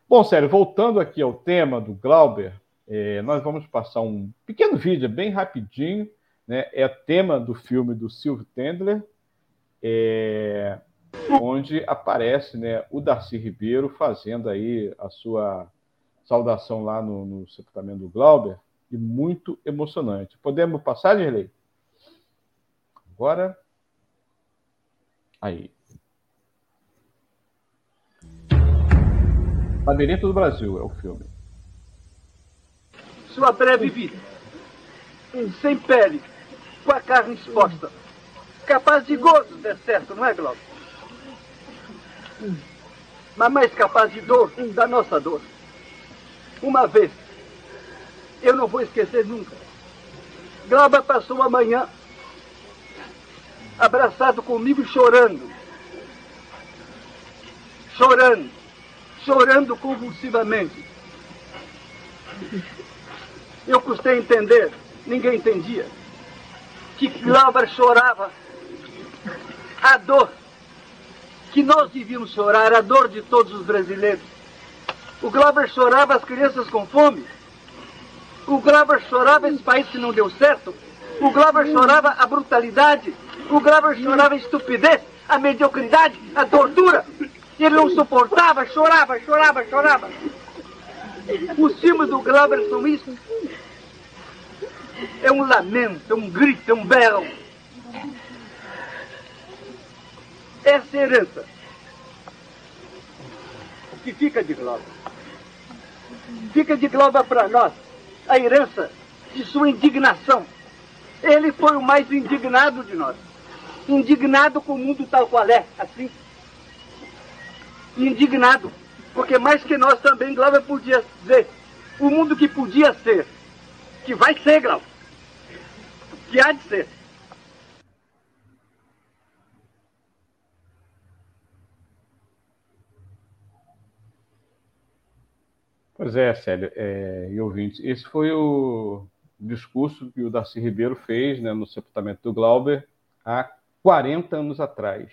Bom, sério, voltando aqui ao tema do Glauber, é, nós vamos passar um pequeno vídeo, bem rapidinho, né? é tema do filme do Silvio Tendler, é, onde aparece né, o Darcy Ribeiro fazendo aí a sua saudação lá no, no sepultamento do Glauber, e muito emocionante. Podemos passar, Dirley? Agora. Aí. Labirinto do Brasil é o filme. Sua breve vida, sem pele, com a carne exposta, capaz de gozo, de certo, não é, Glauco? Mas mais capaz de dor, da nossa dor. Uma vez, eu não vou esquecer nunca. Glauber passou a manhã abraçado comigo chorando. Chorando. Chorando convulsivamente. Eu custei entender, ninguém entendia, que Glauber chorava a dor que nós devíamos chorar, a dor de todos os brasileiros. O Glauber chorava as crianças com fome, o Glauber chorava esse país que não deu certo. O Glauber chorava a brutalidade. O Glauber chorava a estupidez, a mediocridade, a tortura. Ele não suportava, chorava, chorava, chorava. Os filmes do Glauber são isso. É um lamento, é um grito, é um berro. Essa é herança. O que fica de Glauber? Fica de Glauber para nós a herança de sua indignação. Ele foi o mais indignado de nós. Indignado com o mundo tal qual é, assim. Indignado, porque mais que nós também, Glauber podia dizer, o mundo que podia ser, que vai ser, Glauber, que há de ser. Pois é, Célio é, e ouvintes, esse foi o discurso que o Darcy Ribeiro fez né, no sepultamento do Glauber há 40 anos atrás.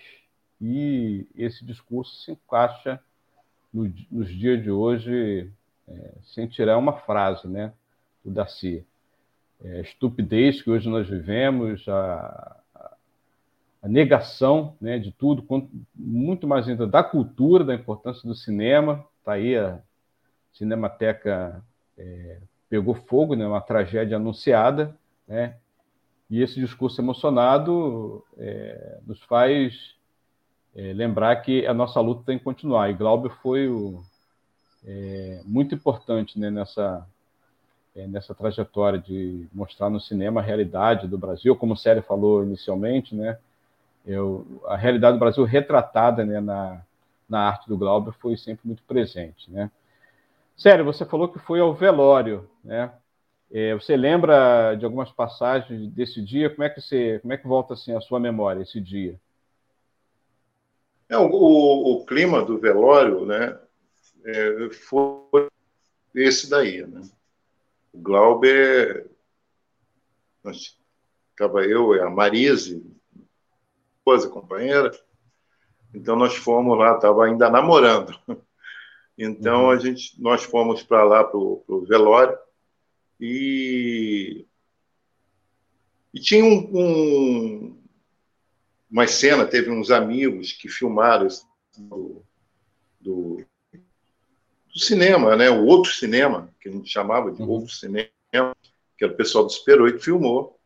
e esse discurso se encaixa no, nos dias de hoje, é, sem tirar uma frase né, do Darcy. É, a estupidez que hoje nós vivemos, a, a negação né, de tudo, muito mais ainda da cultura, da importância do cinema. Está aí a Cinemateca é, pegou fogo, né, uma tragédia anunciada, né, e esse discurso emocionado é, nos faz é, lembrar que a nossa luta tem que continuar. E Glauber foi o, é, muito importante né, nessa, é, nessa trajetória de mostrar no cinema a realidade do Brasil, como o Sérgio falou inicialmente, né, eu, a realidade do Brasil retratada né, na, na arte do Glauber foi sempre muito presente. Né. Sério, você falou que foi ao velório, né? É, você lembra de algumas passagens desse dia? Como é que você, como é que volta assim a sua memória esse dia? É, o, o, clima do velório, né, é, foi esse daí, né? O Glauber, estava eu e a Marise, esposa, companheira, então nós fomos lá, estava ainda namorando. Então uhum. a gente, nós fomos para lá para o velório e, e tinha um, um, uma cena, teve uns amigos que filmaram do, do, do, cinema, né? o outro cinema, que a gente chamava de uhum. outro cinema, que era o pessoal do Super 8, filmou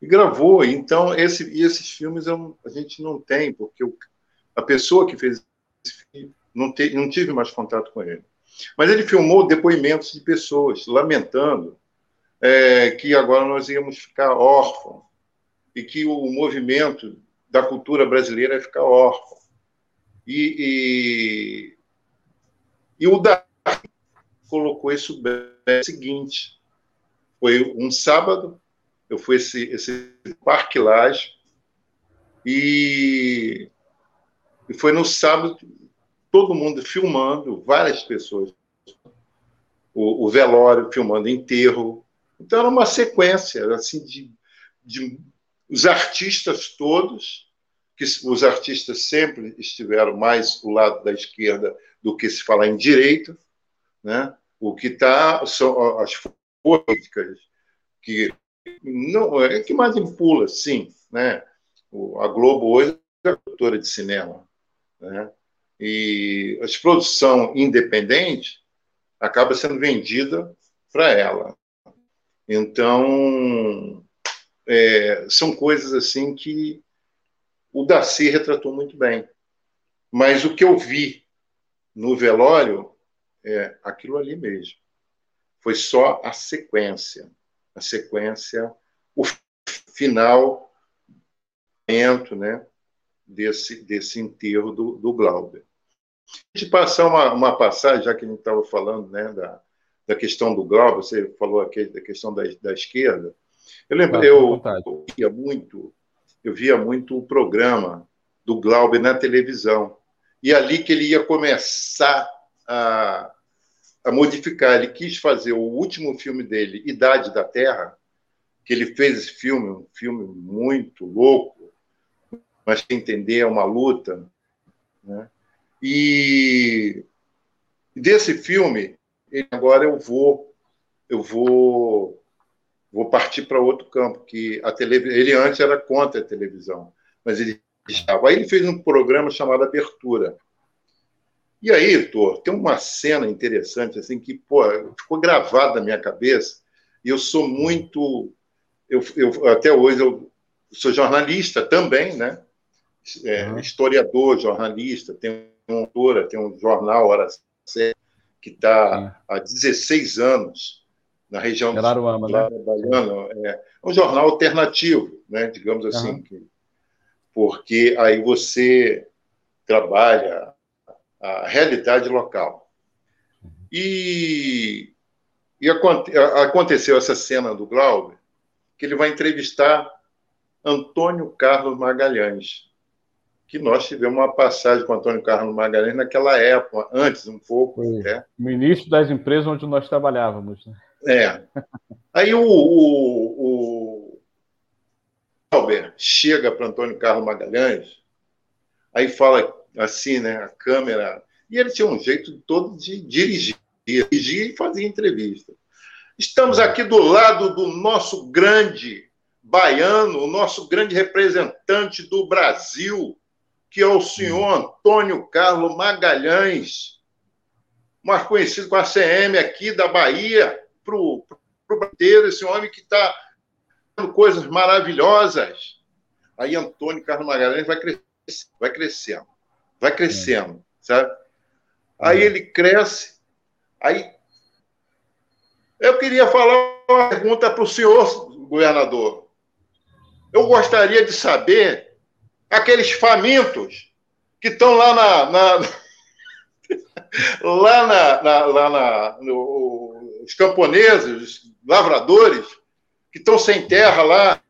e gravou. Então, esse, esses filmes eu, a gente não tem, porque o, a pessoa que fez não, te, não tive mais contato com ele. Mas ele filmou depoimentos de pessoas lamentando é, que agora nós íamos ficar órfãos e que o movimento da cultura brasileira ia ficar órfão. E, e, e o Darwin colocou isso bem é o seguinte: foi um sábado, eu fui esse, esse Parque Laje, e, e foi no sábado, todo mundo filmando, várias pessoas, o, o velório filmando enterro, então era uma sequência assim de, de os artistas todos, que os artistas sempre estiveram mais do lado da esquerda do que se falar em direita, né? O que está são as políticas que não é que mais impula, sim, né? A Globo hoje é produtora de cinema, né? E a produção independente acaba sendo vendida para ela. Então, é, são coisas assim que o Darcy retratou muito bem. Mas o que eu vi no velório é aquilo ali mesmo. Foi só a sequência. A sequência, o final né, desse, desse enterro do, do Glauber. A gente passar uma, uma passagem, já que a gente estava falando né, da, da questão do Glauber, você falou aqui da questão da, da esquerda. Eu lembro, ah, eu, eu via muito, eu via muito o programa do Glauber na televisão. E ali que ele ia começar a, a modificar. Ele quis fazer o último filme dele, Idade da Terra, que ele fez esse filme, um filme muito louco, mas que entender é uma luta. Né? E desse filme, agora eu vou eu vou vou partir para outro campo que a televisão ele antes era contra a televisão mas ele estava aí ele fez um programa chamado Abertura e aí Heitor, tem uma cena interessante assim que pô, ficou gravada na minha cabeça e eu sou muito eu, eu até hoje eu sou jornalista também né é, uhum. historiador jornalista tenho uma autora tem um jornal hora certa que está há 16 anos na região Araruama, né? É, é um jornal alternativo, né, digamos assim, uhum. que, porque aí você trabalha a realidade local. E, e aconteceu essa cena do Glauber, que ele vai entrevistar Antônio Carlos Magalhães, que nós tivemos uma passagem com o Antônio Carlos Magalhães naquela época, antes um pouco. Foi. Né? Ministro das empresas onde nós trabalhávamos. Né? É. Aí o, o, o Albert chega para Antônio Carlos Magalhães. aí fala assim, né? A câmera. E ele tinha um jeito todo de dirigir, dirigir e fazer entrevista. Estamos aqui do lado do nosso grande baiano, o nosso grande representante do Brasil, que é o senhor Antônio Carlos Magalhães, mais conhecido com a CM aqui da Bahia, para o inteiro, esse homem que está fazendo coisas maravilhosas. Aí Antônio Carlos Magalhães vai crescendo, vai crescendo, vai crescendo, sabe? Aí ele cresce, aí eu queria falar uma pergunta para o senhor, governador. Eu gostaria de saber aqueles famintos que estão lá na, na (laughs) lá na, na, lá na no, os camponeses, os lavradores que estão sem terra lá,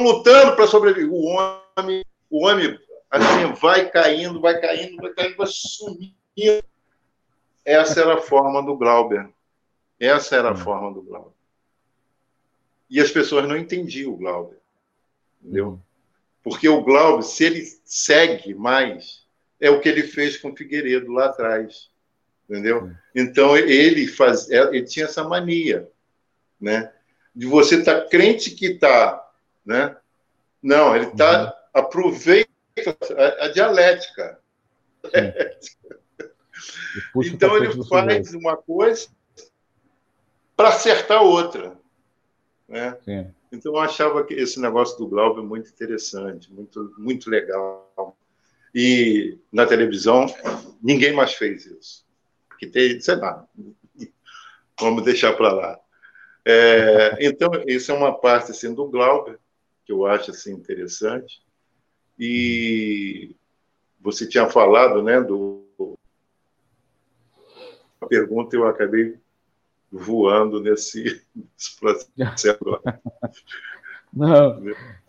lutando para sobreviver. O homem, o homem assim vai caindo, vai caindo, vai caindo, vai sumindo. Essa era a forma do Glauber. Essa era a hum. forma do Glauber. E as pessoas não entendiam o Glauber. Entendeu? Porque o Glauber, se ele segue mais, é o que ele fez com o Figueiredo lá atrás. Entendeu? Então, ele, faz, é, ele tinha essa mania, né? De você estar tá crente que está, né? Não, ele está, uhum. aproveita a, a dialética. (laughs) então, ele faz uma coisa para acertar outra. Né? Então, eu achava que esse negócio do Glauber muito interessante, muito, muito legal. E na televisão, ninguém mais fez isso. Que tem, sei lá, vamos deixar para lá. É, então, isso é uma parte assim, do Glauber, que eu acho assim, interessante. E você tinha falado né, do. A pergunta eu acabei voando nesse, (laughs) nesse processo. (laughs) Não,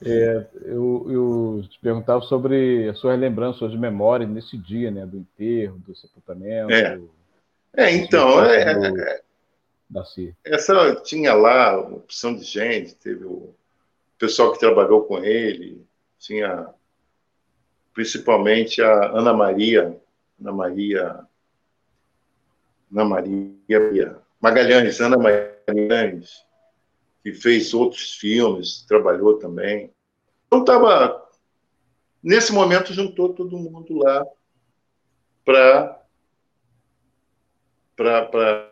é, eu, eu, te perguntava sobre as suas lembranças, de memória nesse dia, né, do enterro, do sepultamento. É, é então, é, do, é, essa tinha lá uma opção de gente, teve o pessoal que trabalhou com ele, tinha principalmente a Ana Maria, Ana Maria, Ana Maria Magalhães, Ana Magalhães, que fez outros filmes, trabalhou também. Então estava nesse momento juntou todo mundo lá para para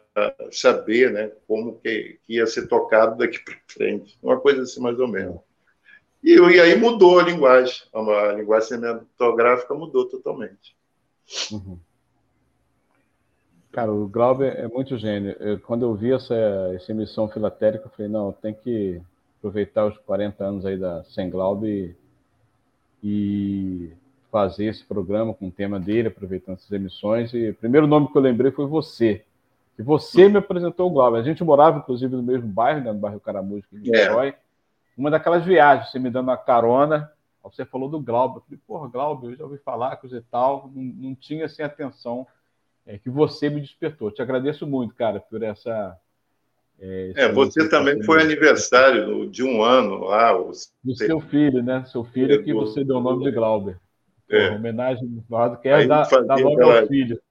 saber, né, como que, que, ia ser tocado daqui para frente, uma coisa assim mais ou menos. E, e aí mudou a linguagem, a, linguagem cinematográfica mudou totalmente. Uhum. Cara, o Glauber é muito gênio. Eu, quando eu vi essa, essa emissão filatérica, eu falei, não, tem que aproveitar os 40 anos aí da Sem Glauber e, fazer esse programa com o tema dele, aproveitando essas emissões. E o primeiro nome que eu lembrei foi você. E você me apresentou o Glauber. A gente morava, inclusive, no mesmo bairro, né, no bairro Caramujo, de Niterói. É. Uma daquelas viagens, você me dando uma carona, você falou do Glauber. Eu falei, porra, Glauber, eu já ouvi falar, coisa e tal. Não, não tinha, assim, atenção é, que você me despertou. Te agradeço muito, cara, por essa. É, é você também foi aniversário de um ano lá. Do seu filho, né? Seu filho é, que você deu o nome de Glauber. É. Pô, homenagem do que é dar, dar nome ao filho.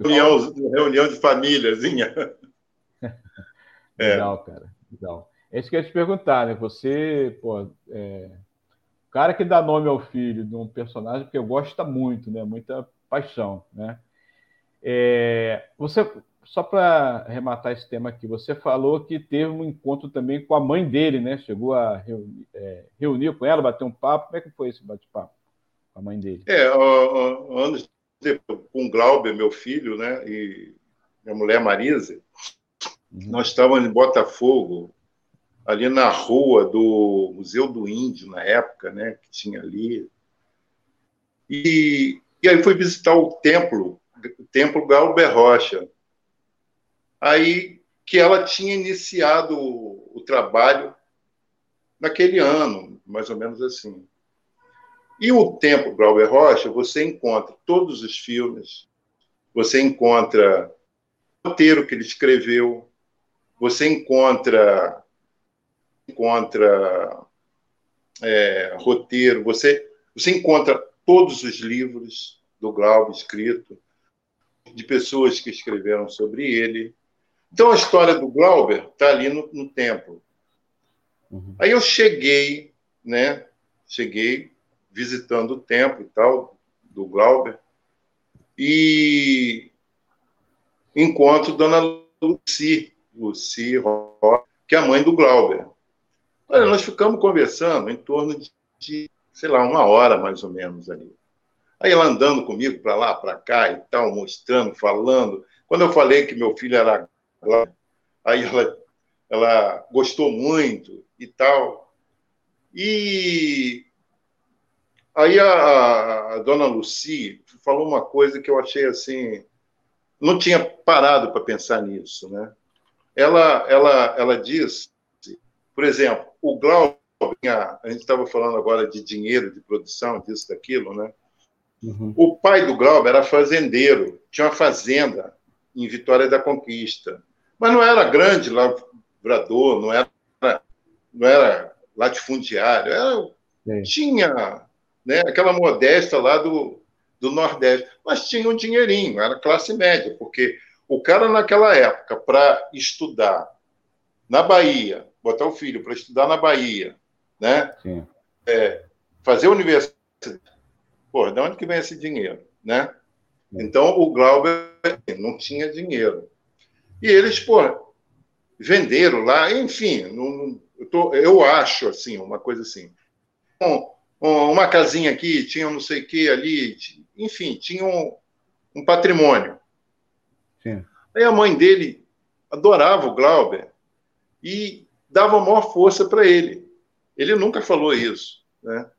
Reunião, reunião de famíliazinha. (laughs) Legal, cara. Legal. É isso que eu ia te perguntar, né? Você, pô, é... o cara que dá nome ao filho de um personagem que gosta muito, né? Muita paixão, né? É, você, só para arrematar esse tema aqui, você falou que teve um encontro também com a mãe dele, né? Chegou a reunir, é, reunir com ela, bater um papo. Como é que foi esse bate-papo com a mãe dele? É, anos depois, com o Glauber, meu filho, né? E minha mulher Marisa, uhum. nós estávamos em Botafogo, ali na rua do Museu do Índio, na época, né? Que tinha ali. E, e aí fui visitar o templo Templo Galber Rocha. Aí que ela tinha iniciado o, o trabalho naquele ano, mais ou menos assim. E o Templo Glauber Rocha, você encontra todos os filmes, você encontra o roteiro que ele escreveu, você encontra encontra é, roteiro, você você encontra todos os livros do Glauber escrito, de pessoas que escreveram sobre ele. Então, a história do Glauber está ali no, no templo. Uhum. Aí eu cheguei, né? Cheguei visitando o templo e tal, do Glauber, e encontro Dona Luci, Luci que é a mãe do Glauber. Olha, nós ficamos conversando em torno de, sei lá, uma hora mais ou menos ali. Aí ela andando comigo para lá, para cá e tal, mostrando, falando. Quando eu falei que meu filho era aí ela, ela gostou muito e tal. E aí a, a dona Lucy falou uma coisa que eu achei assim, não tinha parado para pensar nisso, né? Ela, ela, ela diz, por exemplo, o Glauber, a gente estava falando agora de dinheiro, de produção, disso, daquilo, né? Uhum. O pai do Glauber era fazendeiro, tinha uma fazenda em Vitória da Conquista. Mas não era grande lavrador, não era, não era latifundiário, era, tinha né, aquela modesta lá do, do Nordeste, mas tinha um dinheirinho, era classe média, porque o cara naquela época, para estudar na Bahia, botar o filho para estudar na Bahia, né? É, fazer universidade Pô, de onde que vem esse dinheiro, né? Então, o Glauber não tinha dinheiro. E eles, pô, venderam lá, enfim, não, eu, tô, eu, acho, assim, uma coisa assim. Um, uma casinha aqui, tinha não sei o que ali, enfim, tinha um, um patrimônio. Sim. Aí a mãe dele adorava o Glauber e dava maior força para ele. Ele nunca falou isso, né?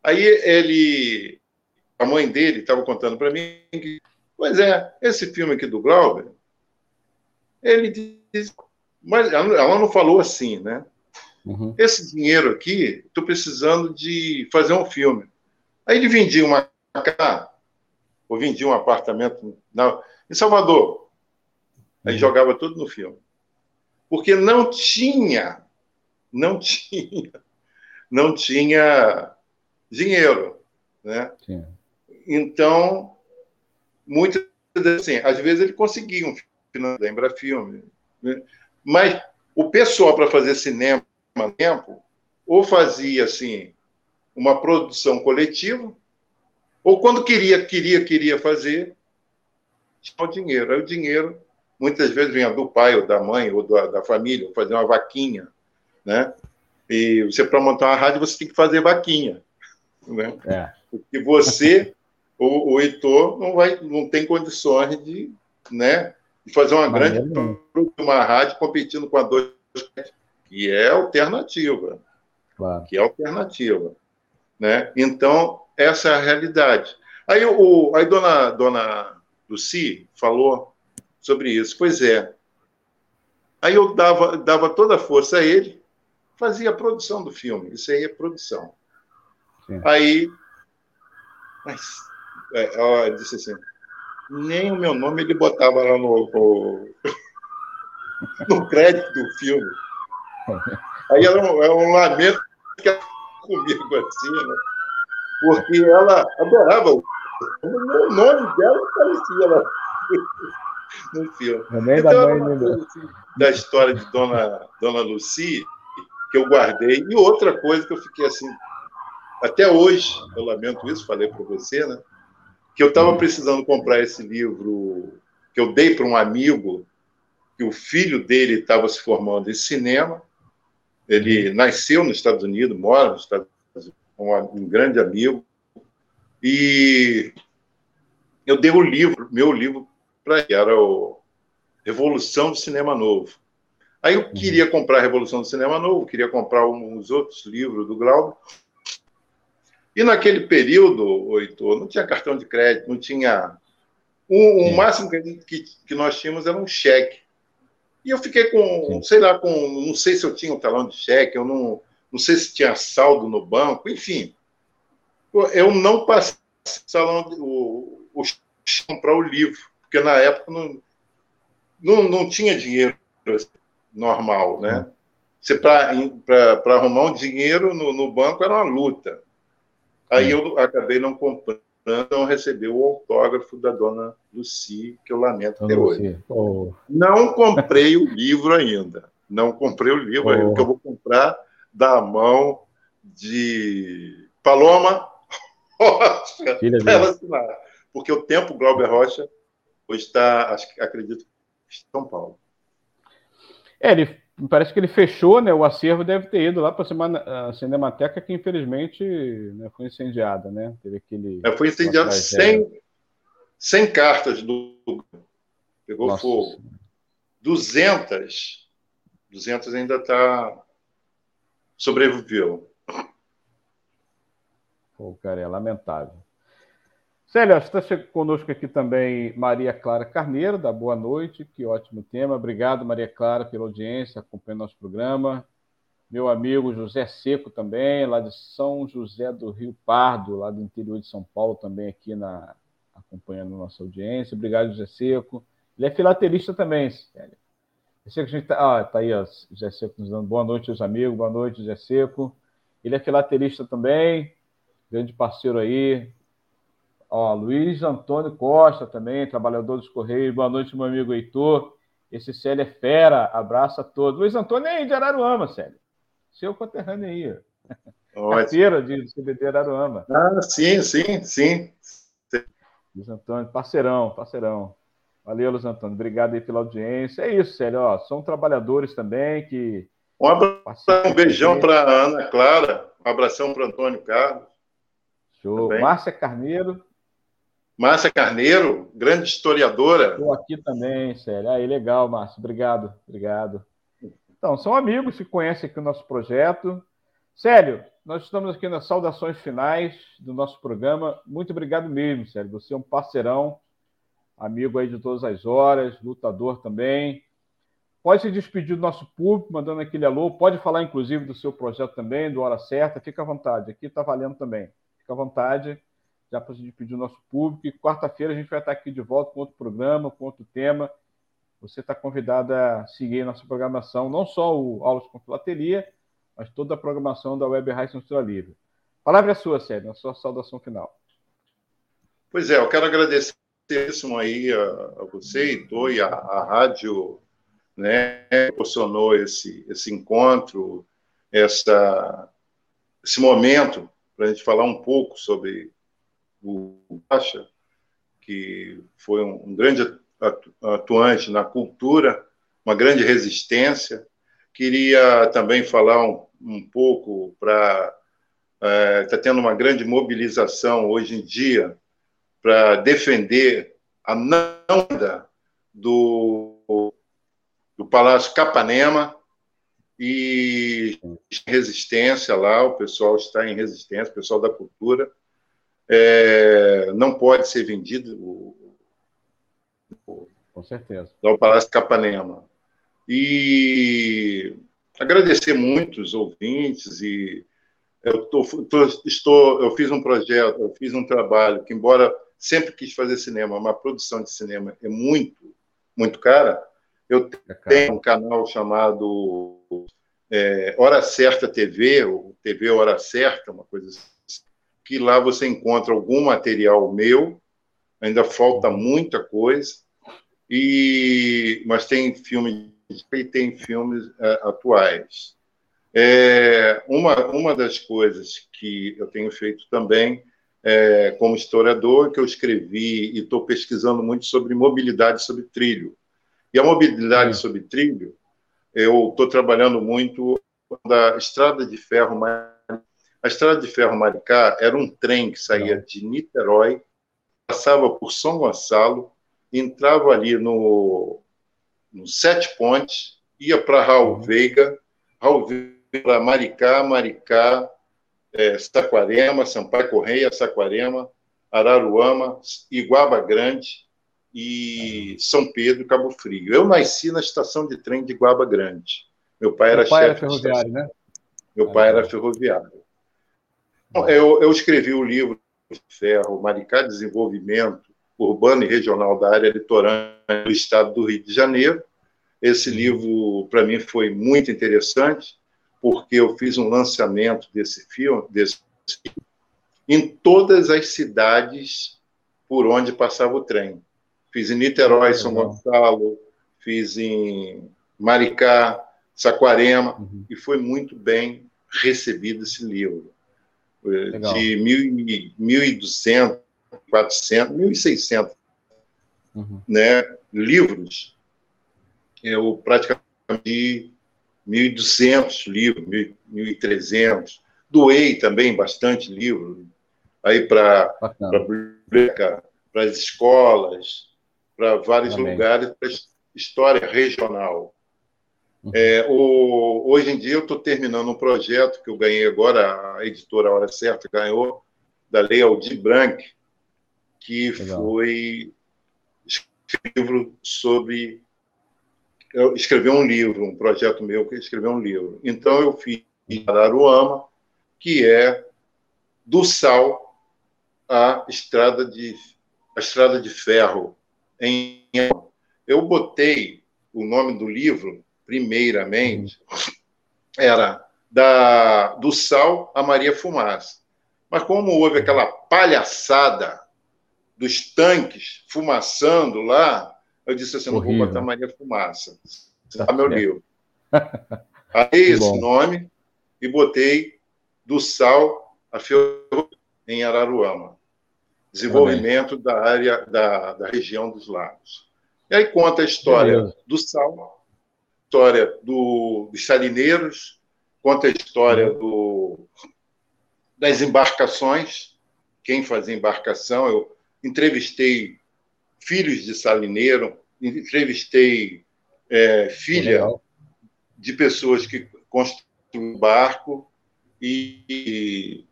Aí ele a mãe dele estava contando para mim que, pois é, esse filme aqui do Glauber, ele diz, mas ela não falou assim, né? Uhum. Esse dinheiro aqui, estou precisando de fazer um filme. Aí ele vendia uma casa, ou vendia um apartamento na, em Salvador. Aí uhum. jogava tudo no filme. Porque não tinha, não tinha, não tinha dinheiro. Né? Sim. Então, muitas assim, às vezes ele conseguia um filme da Embrafilme, né? mas o pessoal para fazer cinema tempo ou fazia assim uma produção coletiva ou quando queria queria queria fazer tinha o dinheiro aí o dinheiro muitas vezes vinha do pai ou da mãe ou da, da família fazer uma vaquinha né e você para montar uma rádio você tem que fazer vaquinha né é. porque você o, o Heitor não, vai, não tem condições de, né, de fazer uma Mas grande uma rádio competindo com a 2, que é alternativa. Claro. Que é alternativa. Né? Então, essa é a realidade. Aí, o, aí dona, dona Luci falou sobre isso. Pois é. Aí eu dava, dava toda a força a ele, fazia a produção do filme. Isso aí é produção. Sim. Aí, mas é, ela disse assim, nem o meu nome ele botava lá no, no, no crédito do filme. Aí era um, era um lamento que ela comigo assim, né? Porque ela adorava o, o nome dela aparecia lá (laughs) no filme. Nem então, da, mãe, da... Assim, da história de Dona, Dona Lucy, que eu guardei. E outra coisa que eu fiquei assim, até hoje, eu lamento isso, falei para você, né? Que eu estava precisando comprar esse livro que eu dei para um amigo, que o filho dele estava se formando em cinema. Ele nasceu nos Estados Unidos, mora nos Estados Unidos, um, um grande amigo. E eu dei o livro, meu livro, para ele, era o Revolução do Cinema Novo. Aí eu queria comprar a Revolução do Cinema Novo, queria comprar uns outros livros do Glauber, e naquele período, Heitor, não tinha cartão de crédito, não tinha. O, o máximo que, que, nós tínhamos era um cheque. E eu fiquei com, Sim. sei lá, com. Não sei se eu tinha um talão de cheque, eu não, não sei se tinha saldo no banco, enfim. Eu não passei salão, o, o comprar o livro, porque na época não, não, não tinha dinheiro normal, né? Para arrumar um dinheiro no, no banco era uma luta. Aí eu acabei não comprando, não recebi o autógrafo da dona Lucy, que eu lamento até hoje. Oh. Não comprei o livro ainda. Não comprei o livro oh. ainda, que eu vou comprar da mão de Paloma (laughs) Rocha para ela assinar. Porque o tempo Glauber Rocha hoje está, acredito, em São Paulo. É, ele parece que ele fechou, né? O acervo deve ter ido lá para a Cinemateca, que infelizmente né, foi incendiada, né? Teve aquele. É, foi incendiado sem, sem cartas do. Pegou Nossa. fogo. 200. 200 ainda está. Sobreviveu. Pô, cara, é lamentável. Célia, está conosco aqui também Maria Clara Carneiro, da Boa Noite, que ótimo tema. Obrigado, Maria Clara, pela audiência, acompanhando nosso programa. Meu amigo José Seco também, lá de São José do Rio Pardo, lá do interior de São Paulo, também aqui na acompanhando nossa audiência. Obrigado, José Seco. Ele é filatelista também, sei que a gente tá, ah, tá aí, ó, José Seco nos dando boa noite, os amigos, boa noite, José Seco. Ele é filatelista também, grande parceiro aí, Ó, Luiz Antônio Costa também, trabalhador dos Correios. Boa noite, meu amigo Heitor. Esse Célio é fera. Abraço a todos. Luiz Antônio é de Araruama, Célio. Seu conterrâneo aí. Carteira de CBD Araruama. Ah, sim, sim, sim. Luiz Antônio, parceirão, parceirão. Valeu, Luiz Antônio. Obrigado aí pela audiência. É isso, Célio. Ó, são trabalhadores também que. Um abração, um beijão para Ana Clara. Um abração para Antônio Carlos. Show. Também. Márcia Carneiro. Márcia Carneiro, grande historiadora. Estou aqui também, Célia. Aí, legal, Márcia. Obrigado, obrigado. Então, são amigos que conhecem aqui o nosso projeto. Célio, nós estamos aqui nas saudações finais do nosso programa. Muito obrigado mesmo, Célio. Você é um parceirão, amigo aí de todas as horas, lutador também. Pode se despedir do nosso público, mandando aquele alô. Pode falar, inclusive, do seu projeto também, do Hora Certa. Fica à vontade. Aqui está valendo também. Fica à vontade já para gente pedir o nosso público. E quarta-feira a gente vai estar aqui de volta com outro programa, com outro tema. Você está convidado a seguir nossa programação, não só o Aulas com Filateria, mas toda a programação da Web Rádio Censura Livre. Palavra é sua, Sérgio, a sua saudação final. Pois é, eu quero agradecer aí a, a você, Heitor, e a, a rádio né, proporcionou esse, esse encontro, essa, esse momento para a gente falar um pouco sobre o Baixa, que foi um, grande atuante na cultura, uma grande resistência. Queria também falar um, um pouco para. Está é, tá tendo uma grande mobilização hoje em dia para defender a não do, do Palácio Capanema e resistência lá, o pessoal está em resistência, o pessoal da cultura é, não pode ser vendido o, o, com certeza. ao Palácio Capanema. E agradecer muito os ouvintes e eu tô, tô, estou eu fiz um projeto eu fiz um trabalho que embora sempre quis fazer cinema uma produção de cinema é muito muito cara eu é tenho um canal chamado é, Hora Certa TV ou TV Hora Certa uma coisa assim que lá você encontra algum material meu, ainda falta muita coisa, e mas tem filmes e tem filmes é, atuais. É, uma, uma das coisas que eu tenho feito também, é, como historiador, que eu escrevi e estou pesquisando muito sobre mobilidade sobre trilho. E a mobilidade Sim. sobre trilho, eu estou trabalhando muito da estrada de ferro mais a Estrada de Ferro Maricá era um trem que saía de Niterói, passava por São Gonçalo, entrava ali no, no Sete Pontes, ia para Raul uhum. Veiga, Raul Veiga para Maricá, Maricá, é, Saquarema, Sampaio Correia, Saquarema, Araruama, Iguaba Grande e uhum. São Pedro, Cabo Frio. Eu nasci na estação de trem de Iguaba Grande. Meu pai era pai chefe. Era ferroviário, né? Meu pai era ferroviário. Eu, eu escrevi o livro Ferro, Maricá Desenvolvimento Urbano e Regional da Área Litorânea do Estado do Rio de Janeiro. Esse livro, para mim, foi muito interessante, porque eu fiz um lançamento desse filme, desse em todas as cidades por onde passava o trem. Fiz em Niterói, São Gonçalo, fiz em Maricá, Saquarema, uhum. e foi muito bem recebido esse livro. Legal. De 1.200, 400, 1.600 uhum. né, livros, eu praticamente 1.200 livros, 1.300. Doei também bastante livro aí para para as escolas, para vários Amém. lugares, para história regional. É, o, hoje em dia eu estou terminando um projeto que eu ganhei agora, a editora Hora Certa ganhou, da Lei Aldir Blanc, que Legal. foi livro sobre eu escrever um livro, um projeto meu que escrever um livro. Então eu fiz Araruama, que é do sal à estrada de a estrada de ferro em eu botei o nome do livro primeiramente era da do sal a Maria Fumaça. Mas como houve aquela palhaçada dos tanques fumaçando lá, eu disse assim, não vou botar Maria Fumaça. Tá meu livro. (laughs) Aí esse nome e botei do sal a ferro em Araruama. Desenvolvimento da área da, da região dos lagos. E aí conta a história do sal, história do, dos salineiros, conta a história uhum. do, das embarcações, quem fazia embarcação. Eu entrevistei filhos de salineiro, entrevistei é, filha de pessoas que construíram barco e, e,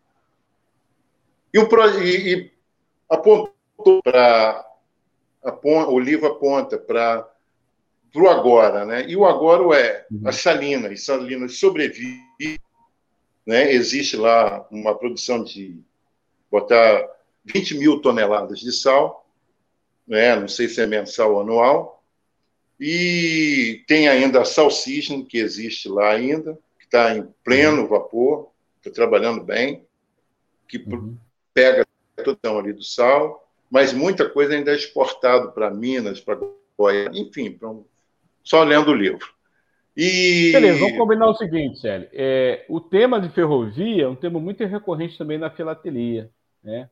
e, o, e, e apontou para o livro aponta para o agora, né? E o agora é uhum. as salinas, as salinas sobrevivem, né? Existe lá uma produção de botar 20 mil toneladas de sal né? não sei se é mensal ou anual. E tem ainda a Salsicha, que existe lá ainda, que está em pleno uhum. vapor, está trabalhando bem, que uhum. pega todo ali do sal, mas muita coisa ainda é exportado para Minas, para Goiás, enfim, pra um... só lendo o livro. E... Beleza, vamos combinar o seguinte, Célio. É, o tema de ferrovia é um tema muito recorrente também na filatelia. Né?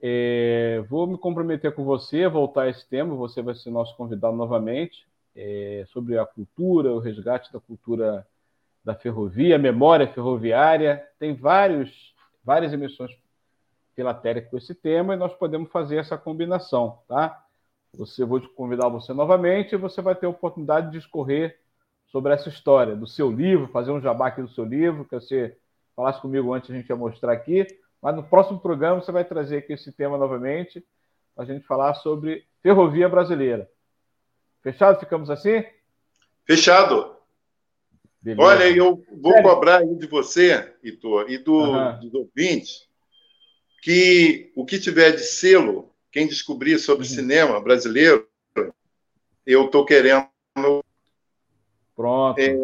É, vou me comprometer com você, voltar a esse tema, você vai ser nosso convidado novamente, é, sobre a cultura, o resgate da cultura da ferrovia, memória ferroviária. Tem vários, várias emissões filatéricas com esse tema e nós podemos fazer essa combinação, tá? Você vou te convidar você novamente e você vai ter a oportunidade de discorrer sobre essa história do seu livro, fazer um jabá aqui do seu livro, que você falasse comigo antes, a gente ia mostrar aqui. Mas no próximo programa você vai trazer aqui esse tema novamente, para a gente falar sobre ferrovia brasileira. Fechado? Ficamos assim? Fechado. Beleza. Olha, eu vou Sério? cobrar aí de você, Itor, e do, uhum. dos ouvintes, que o que tiver de selo, quem descobrir sobre uhum. cinema brasileiro, eu estou querendo. Pronto. É,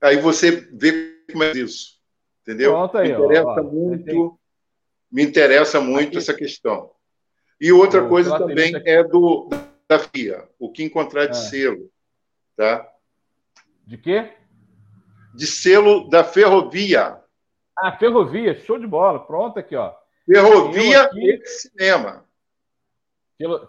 aí você vê como é isso. Entendeu? Pronto aí, me interessa ó, muito, tem... me interessa muito Aqui. essa questão. E outra o coisa também é do da FIA, o que encontrar de ah. selo, tá? De quê? De selo da ferrovia. Ah, ferrovia, show de bola. Pronto aqui, ó. Ferrovia e cinema.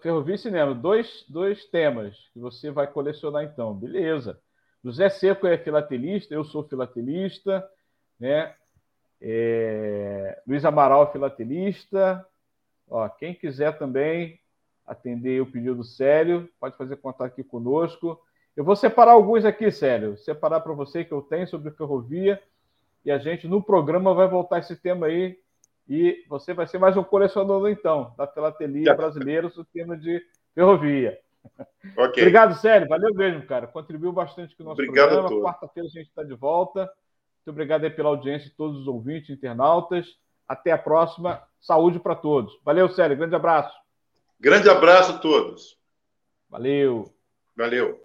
Ferrovia e cinema, dois, dois temas que você vai colecionar então, beleza. José Seco é filatelista, eu sou filatelista, né? É, Luiz Amaral, filatelista. Ó, quem quiser também atender o pedido sério, pode fazer contato aqui conosco. Eu vou separar alguns aqui, sério. Separar para você que eu tenho sobre ferrovia. E a gente, no programa, vai voltar esse tema aí. E você vai ser mais um colecionador, então, da filatelia brasileira, sobre o tema de ferrovia. (laughs) Okay. Obrigado, Sério. Valeu mesmo, cara. Contribuiu bastante com o nosso Obrigado programa. Quarta-feira a gente está de volta. Muito obrigado aí pela audiência de todos os ouvintes, internautas. Até a próxima. Saúde para todos. Valeu, Célio. Grande abraço. Grande abraço a todos. Valeu. Valeu.